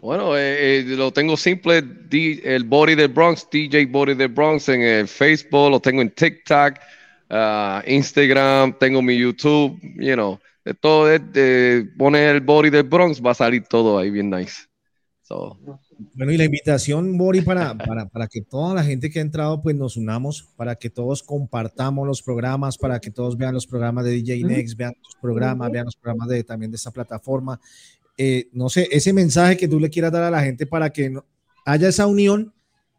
Bueno, eh, lo tengo simple, el Body de Bronx, DJ Body de Bronx en el Facebook, lo tengo en TikTok, ah, Instagram, tengo mi YouTube, you know, de todo, de, de poner el body del Bronx, va a salir todo ahí bien nice. So, Bueno, y la invitación, Bori, para, para, para que toda la gente que ha entrado, pues nos unamos, para que todos compartamos los programas, para que todos vean los programas de DJ Next, vean los programas, vean los programas de, también de esta plataforma. Eh, no sé, ese mensaje que tú le quieras dar a la gente para que no- haya esa unión,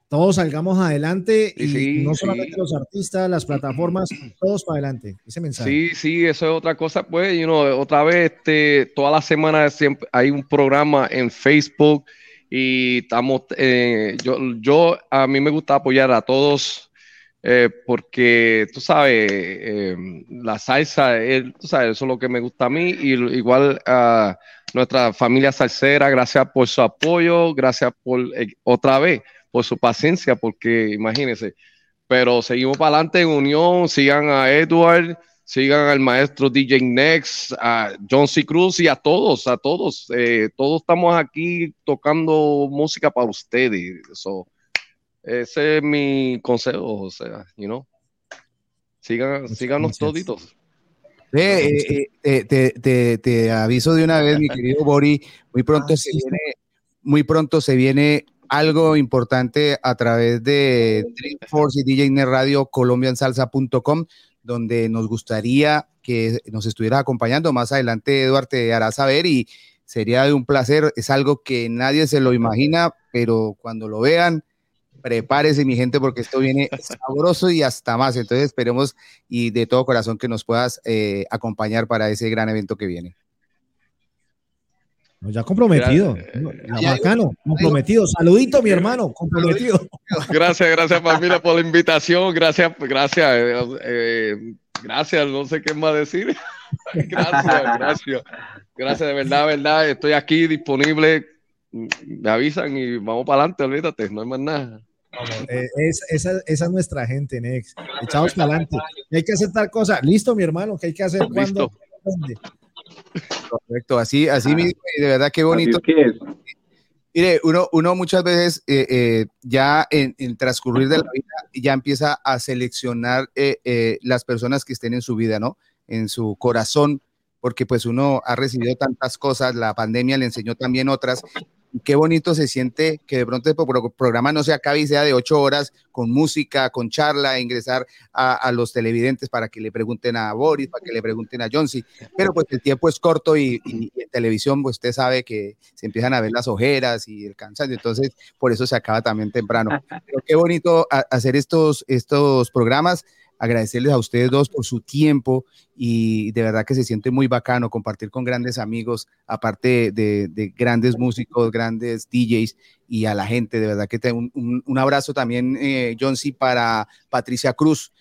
todos salgamos adelante y Sí, no sí. solamente los artistas, las plataformas, todos para adelante. Ese mensaje. Sí, sí, eso es otra cosa, pues, you know, otra vez, este, toda la semana siempre hay un programa en Facebook y estamos, eh, yo, yo, a mí me gusta apoyar a todos eh, porque, tú sabes, eh, la salsa, tú sabes, eso es lo que me gusta a mí y igual a nuestra familia salsera, gracias por su apoyo, gracias por, eh, otra vez, por su paciencia, porque imagínense, pero seguimos para adelante en unión, sigan a Edward, sigan al maestro DJ Next, a John C. Cruz y a todos, a todos. eh, todos estamos aquí tocando música para ustedes. So, ese es mi consejo, o sea, you know. Sigan, síganos toditos. Eh, eh, te, te- te aviso de una vez, mi querido Bori, muy pronto Ah, se viene, muy pronto se viene algo importante a través de Dreamforce y DJ Net Radio colombiansalsa.com, donde nos gustaría que nos estuvieras acompañando. Más adelante, Eduardo te hará saber y sería de un placer. Es algo que nadie se lo imagina, pero cuando lo vean, prepárese mi gente porque esto viene sabroso y hasta más. Entonces esperemos y de todo corazón que nos puedas eh, acompañar para ese gran evento que viene. Ya comprometido. Ya- bacano, comprometido. Saludito, mi hermano, comprometido. Gracias, gracias familia por la invitación. Gracias, gracias, eh, eh, gracias. No sé qué más decir. gracias, gracias, gracias de verdad, de verdad. Estoy aquí disponible. Me avisan y vamos para adelante. Olvídate, no hay más nada. Eh, es- esa, esa es nuestra gente, Nex. Echados para adelante. Hay que hacer tal cosa. Listo, mi hermano, que hay que hacer cuando. Correcto, así, así mismo, y de verdad qué bonito. Que. Mire, uno, uno muchas veces eh, eh, ya en el transcurrir de la vida ya empieza a seleccionar eh, las personas que estén en su vida, ¿no? En su corazón, porque pues uno ha recibido tantas cosas, la pandemia le enseñó también otras. Qué bonito se siente que de pronto el pro- programa no se acabe y sea de ocho horas con música, con charla, ingresar a, los televidentes para que le pregunten a Boris, para que le pregunten a Johnson. Pero pues el tiempo es corto y en televisión, pues usted sabe que se empiezan a ver las ojeras y el cansancio, entonces por eso se acaba también temprano. Pero qué bonito a- hacer estos, estos programas, agradecerles a ustedes dos por su tiempo y de verdad que se siente muy bacano compartir con grandes amigos, aparte de, de grandes músicos, grandes DJs y a la gente, de verdad que te, un, un- un abrazo también, eh, John C, para Patricia Cruz.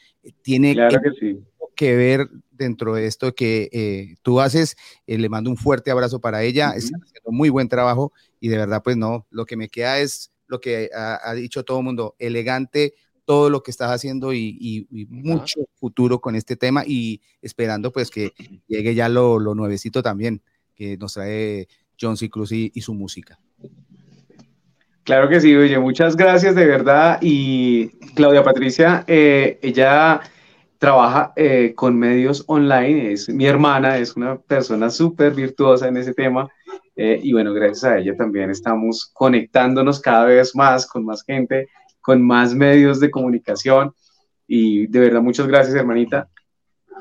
Tiene Claro que sí. que ver dentro de esto que eh, tú haces. Eh, le mando un fuerte abrazo para ella. Ujú. Está haciendo muy buen trabajo y de verdad, pues no, lo que me queda es lo que ha, ha dicho todo el mundo, elegante todo lo que estás haciendo y, y- y mucho futuro con este tema y esperando pues que llegue ya lo, lo nuevecito también que nos trae John C. Cruz y, y su música. Claro que sí, oye, muchas gracias de verdad. Y Claudia Patricia, eh, ella trabaja eh, con medios online, es mi hermana, es una persona súper virtuosa en ese tema. eh, y bueno, gracias a ella también estamos conectándonos cada vez más con más gente, con más medios de comunicación. Y de verdad, muchas gracias, hermanita.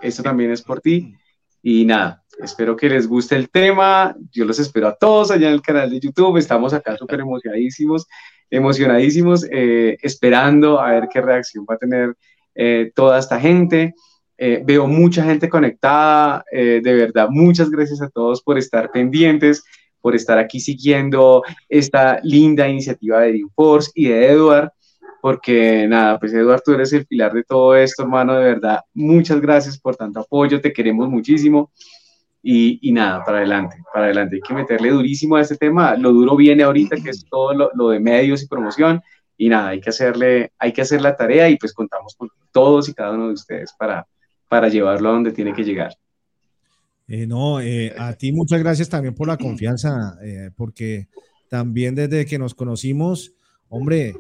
Esto también es por ti. Y nada, espero que les guste el tema. Yo los espero a todos allá en el canal de YouTube. Estamos acá súper emocionadísimos, emocionadísimos, eh, esperando a ver qué reacción va a tener eh, toda esta gente. Eh, veo mucha gente conectada. eh, de verdad, muchas gracias a todos por estar pendientes, por estar aquí siguiendo esta linda iniciativa de Dreamforce y de Edward porque nada, pues Eduardo, tú eres el pilar de todo esto, hermano, de verdad, muchas gracias por tanto apoyo, te queremos muchísimo. Y, y nada, para adelante, para adelante, hay que meterle durísimo a este tema, lo duro viene ahorita, que es todo lo, lo de medios y promoción, y nada, hay que hacerle, hay que hacer la tarea y pues contamos con todos y cada uno de ustedes para, para llevarlo a donde tiene que llegar. Eh, no, eh, a ti muchas gracias también por la confianza, eh, porque también desde que nos conocimos, hombre,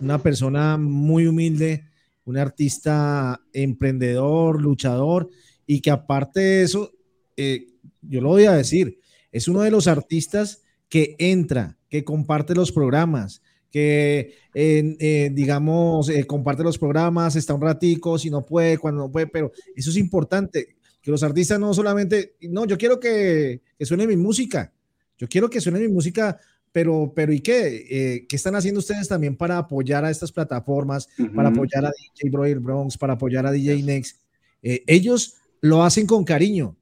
una persona muy humilde, un artista emprendedor, luchador, y que aparte de eso, eh, yo lo voy a decir, es uno de los artistas que entra, que comparte los programas, que eh, digamos, eh, comparte los programas, está un ratico, si no puede, cuando no puede, pero eso es importante, que los artistas no solamente, no, yo quiero que, que suene mi música, yo quiero que suene mi música, pero, pero ¿y qué? Eh, ¿Qué están haciendo ustedes también para apoyar a estas plataformas, para apoyar a DJ Broyer Bronx, para apoyar a DJ Next? ellos lo hacen con cariño,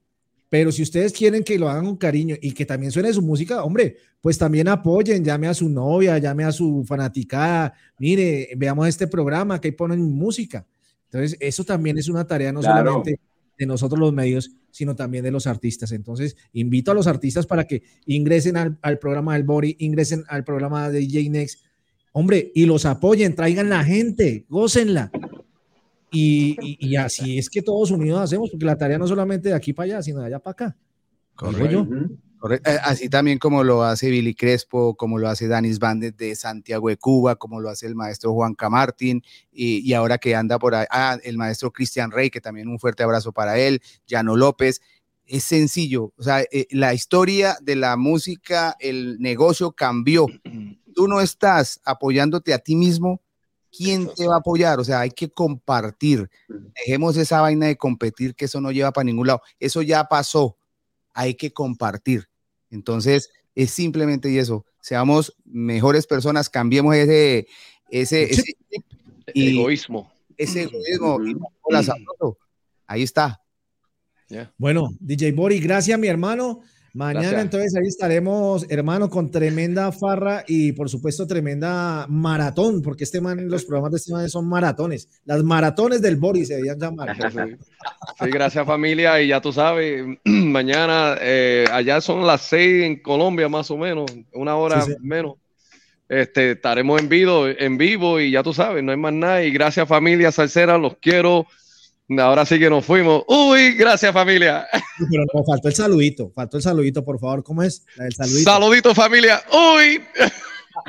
pero si ustedes quieren que lo hagan con cariño y que también suene su música, hombre, pues también apoyen, llame a su novia, llame a su fanaticada, mire, veamos este programa que ahí ponen música. Entonces, eso también es una tarea no solamente de nosotros los medios, sino también de los artistas. Entonces, invito a los artistas para que ingresen al, al programa del Bori, ingresen al programa de DJ Next, hombre, y los apoyen, traigan la gente, gócenla. Y, así es que todos unidos hacemos, porque la tarea no solamente de aquí para allá, sino de allá para acá. Correcto. Así también como lo hace Billy Crespo, como lo hace Danis Bandes de Santiago de Cuba, como lo hace el maestro Juan Camartín, y, y ahora que anda por ahí, ah, el maestro Cristian Rey, que también un fuerte abrazo para él, Llano López. Es sencillo, o sea, eh, la historia de la música, el negocio cambió. Tú no estás apoyándote a ti mismo, ¿quién te va a apoyar? O sea, hay que compartir. Dejemos esa vaina de competir, que eso no lleva para ningún lado. Eso ya pasó. Hay que compartir. Entonces, es simplemente eso. Seamos mejores personas, cambiemos ese, ese, egoísmo. Ese egoísmo. Ahí está. Bueno, DJ Bori, gracias, mi hermano. Mañana entonces ahí estaremos, hermano, con tremenda farra y por supuesto tremenda maratón, porque este man, los programas de este man son maratones. Las maratones del Boris se debían llamar. Sí, gracias familia. Y ya tú sabes, mañana eh, allá son las seis en Colombia más o menos, una hora menos. Este, estaremos en vivo, en vivo y ya tú sabes, no hay más nada. Y gracias familia Salcera, los quiero. Ahora sí que nos fuimos. Uy, gracias familia. Pero no, faltó el saludito, faltó el saludito, por favor. ¿Cómo es? El saludito. Saludito familia. Uy.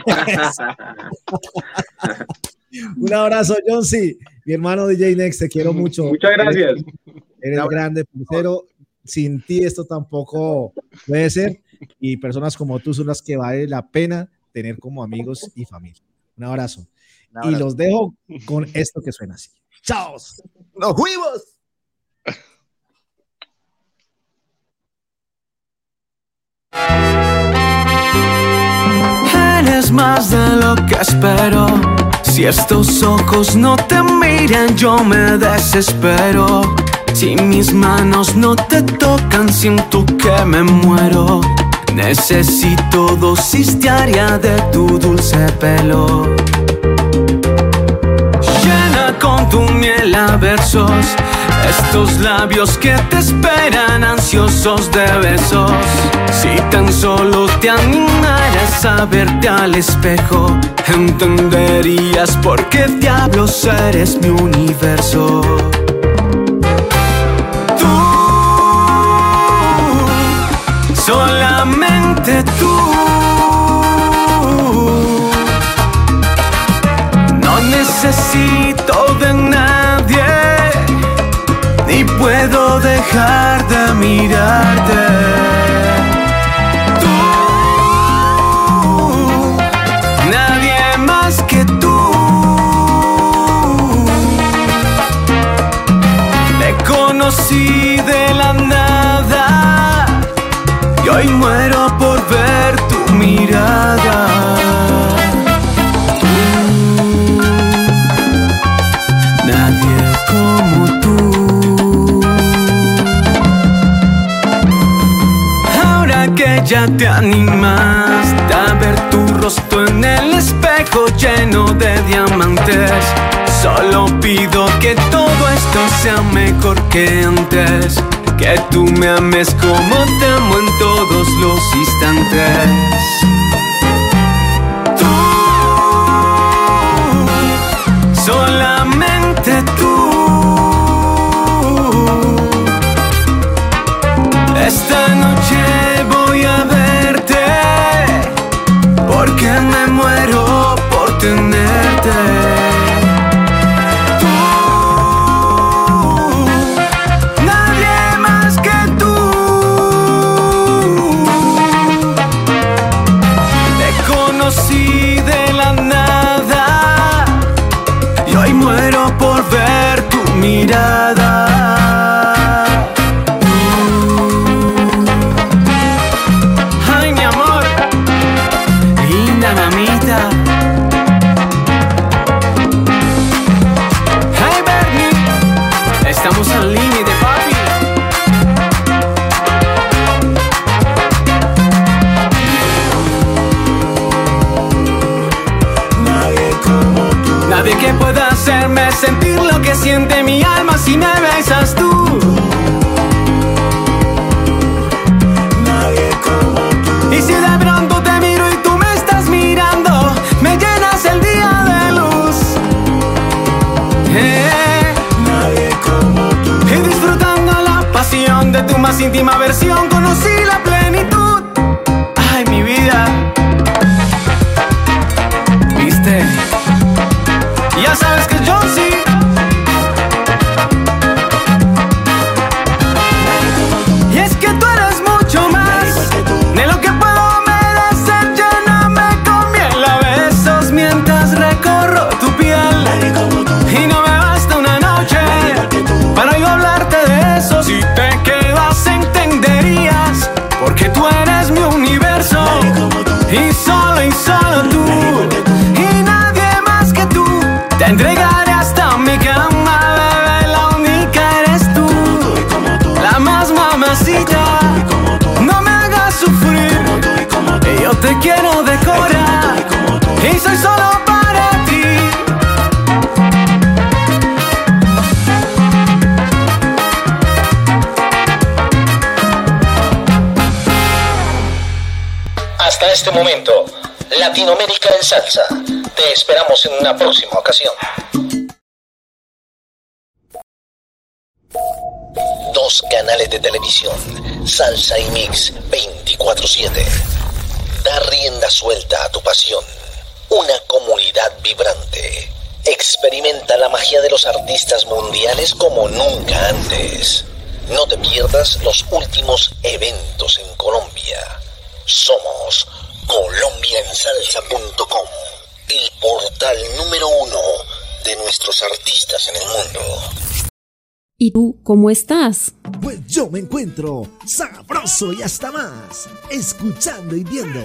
Un abrazo, John C. Mi hermano DJ Next, te quiero mucho. Muchas gracias. Eres, grande, pero Sin ti esto tampoco puede ser. Y personas como tú son las que vale la pena tener como amigos y familia. Un abrazo. Un abrazo. Y los dejo con esto que suena así. ¡Chao! ¡Nos fuimos! Eres más de lo que espero. Si estos ojos no te miran, yo me desespero. Si mis manos no te tocan, siento que me muero. Necesito dosis diaria de tu dulce pelo tu miel a versos. Estos labios que te esperan ansiosos de besos. Si tan solo te animaras a verte al espejo, entenderías por qué diablos eres mi universo. Tú, solamente tú. No necesito nadie, ni puedo dejar de mirarte. Tú, nadie más que tú. Me conocí de la nada y hoy muero por ya te animas a ver tu rostro en el espejo lleno de diamantes. Solo pido que todo esto sea mejor que antes. Que tú me ames como te amo en todos los instantes. Tú, solamente tú. Esta noche porque me muero por tenerte. Salsa. Te esperamos en una próxima ocasión. Dos canales de televisión, Salsa y Mix 24/7. Da rienda suelta a tu pasión. Una comunidad vibrante. Experimenta la magia de los artistas mundiales como nunca antes. No te pierdas los últimos ¿Y tú cómo estás? Pues yo me encuentro sabroso y hasta más, escuchando y viendo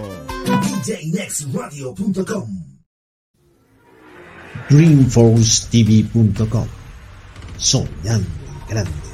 djnextradio.com dreamforcetv.com Soñando grande.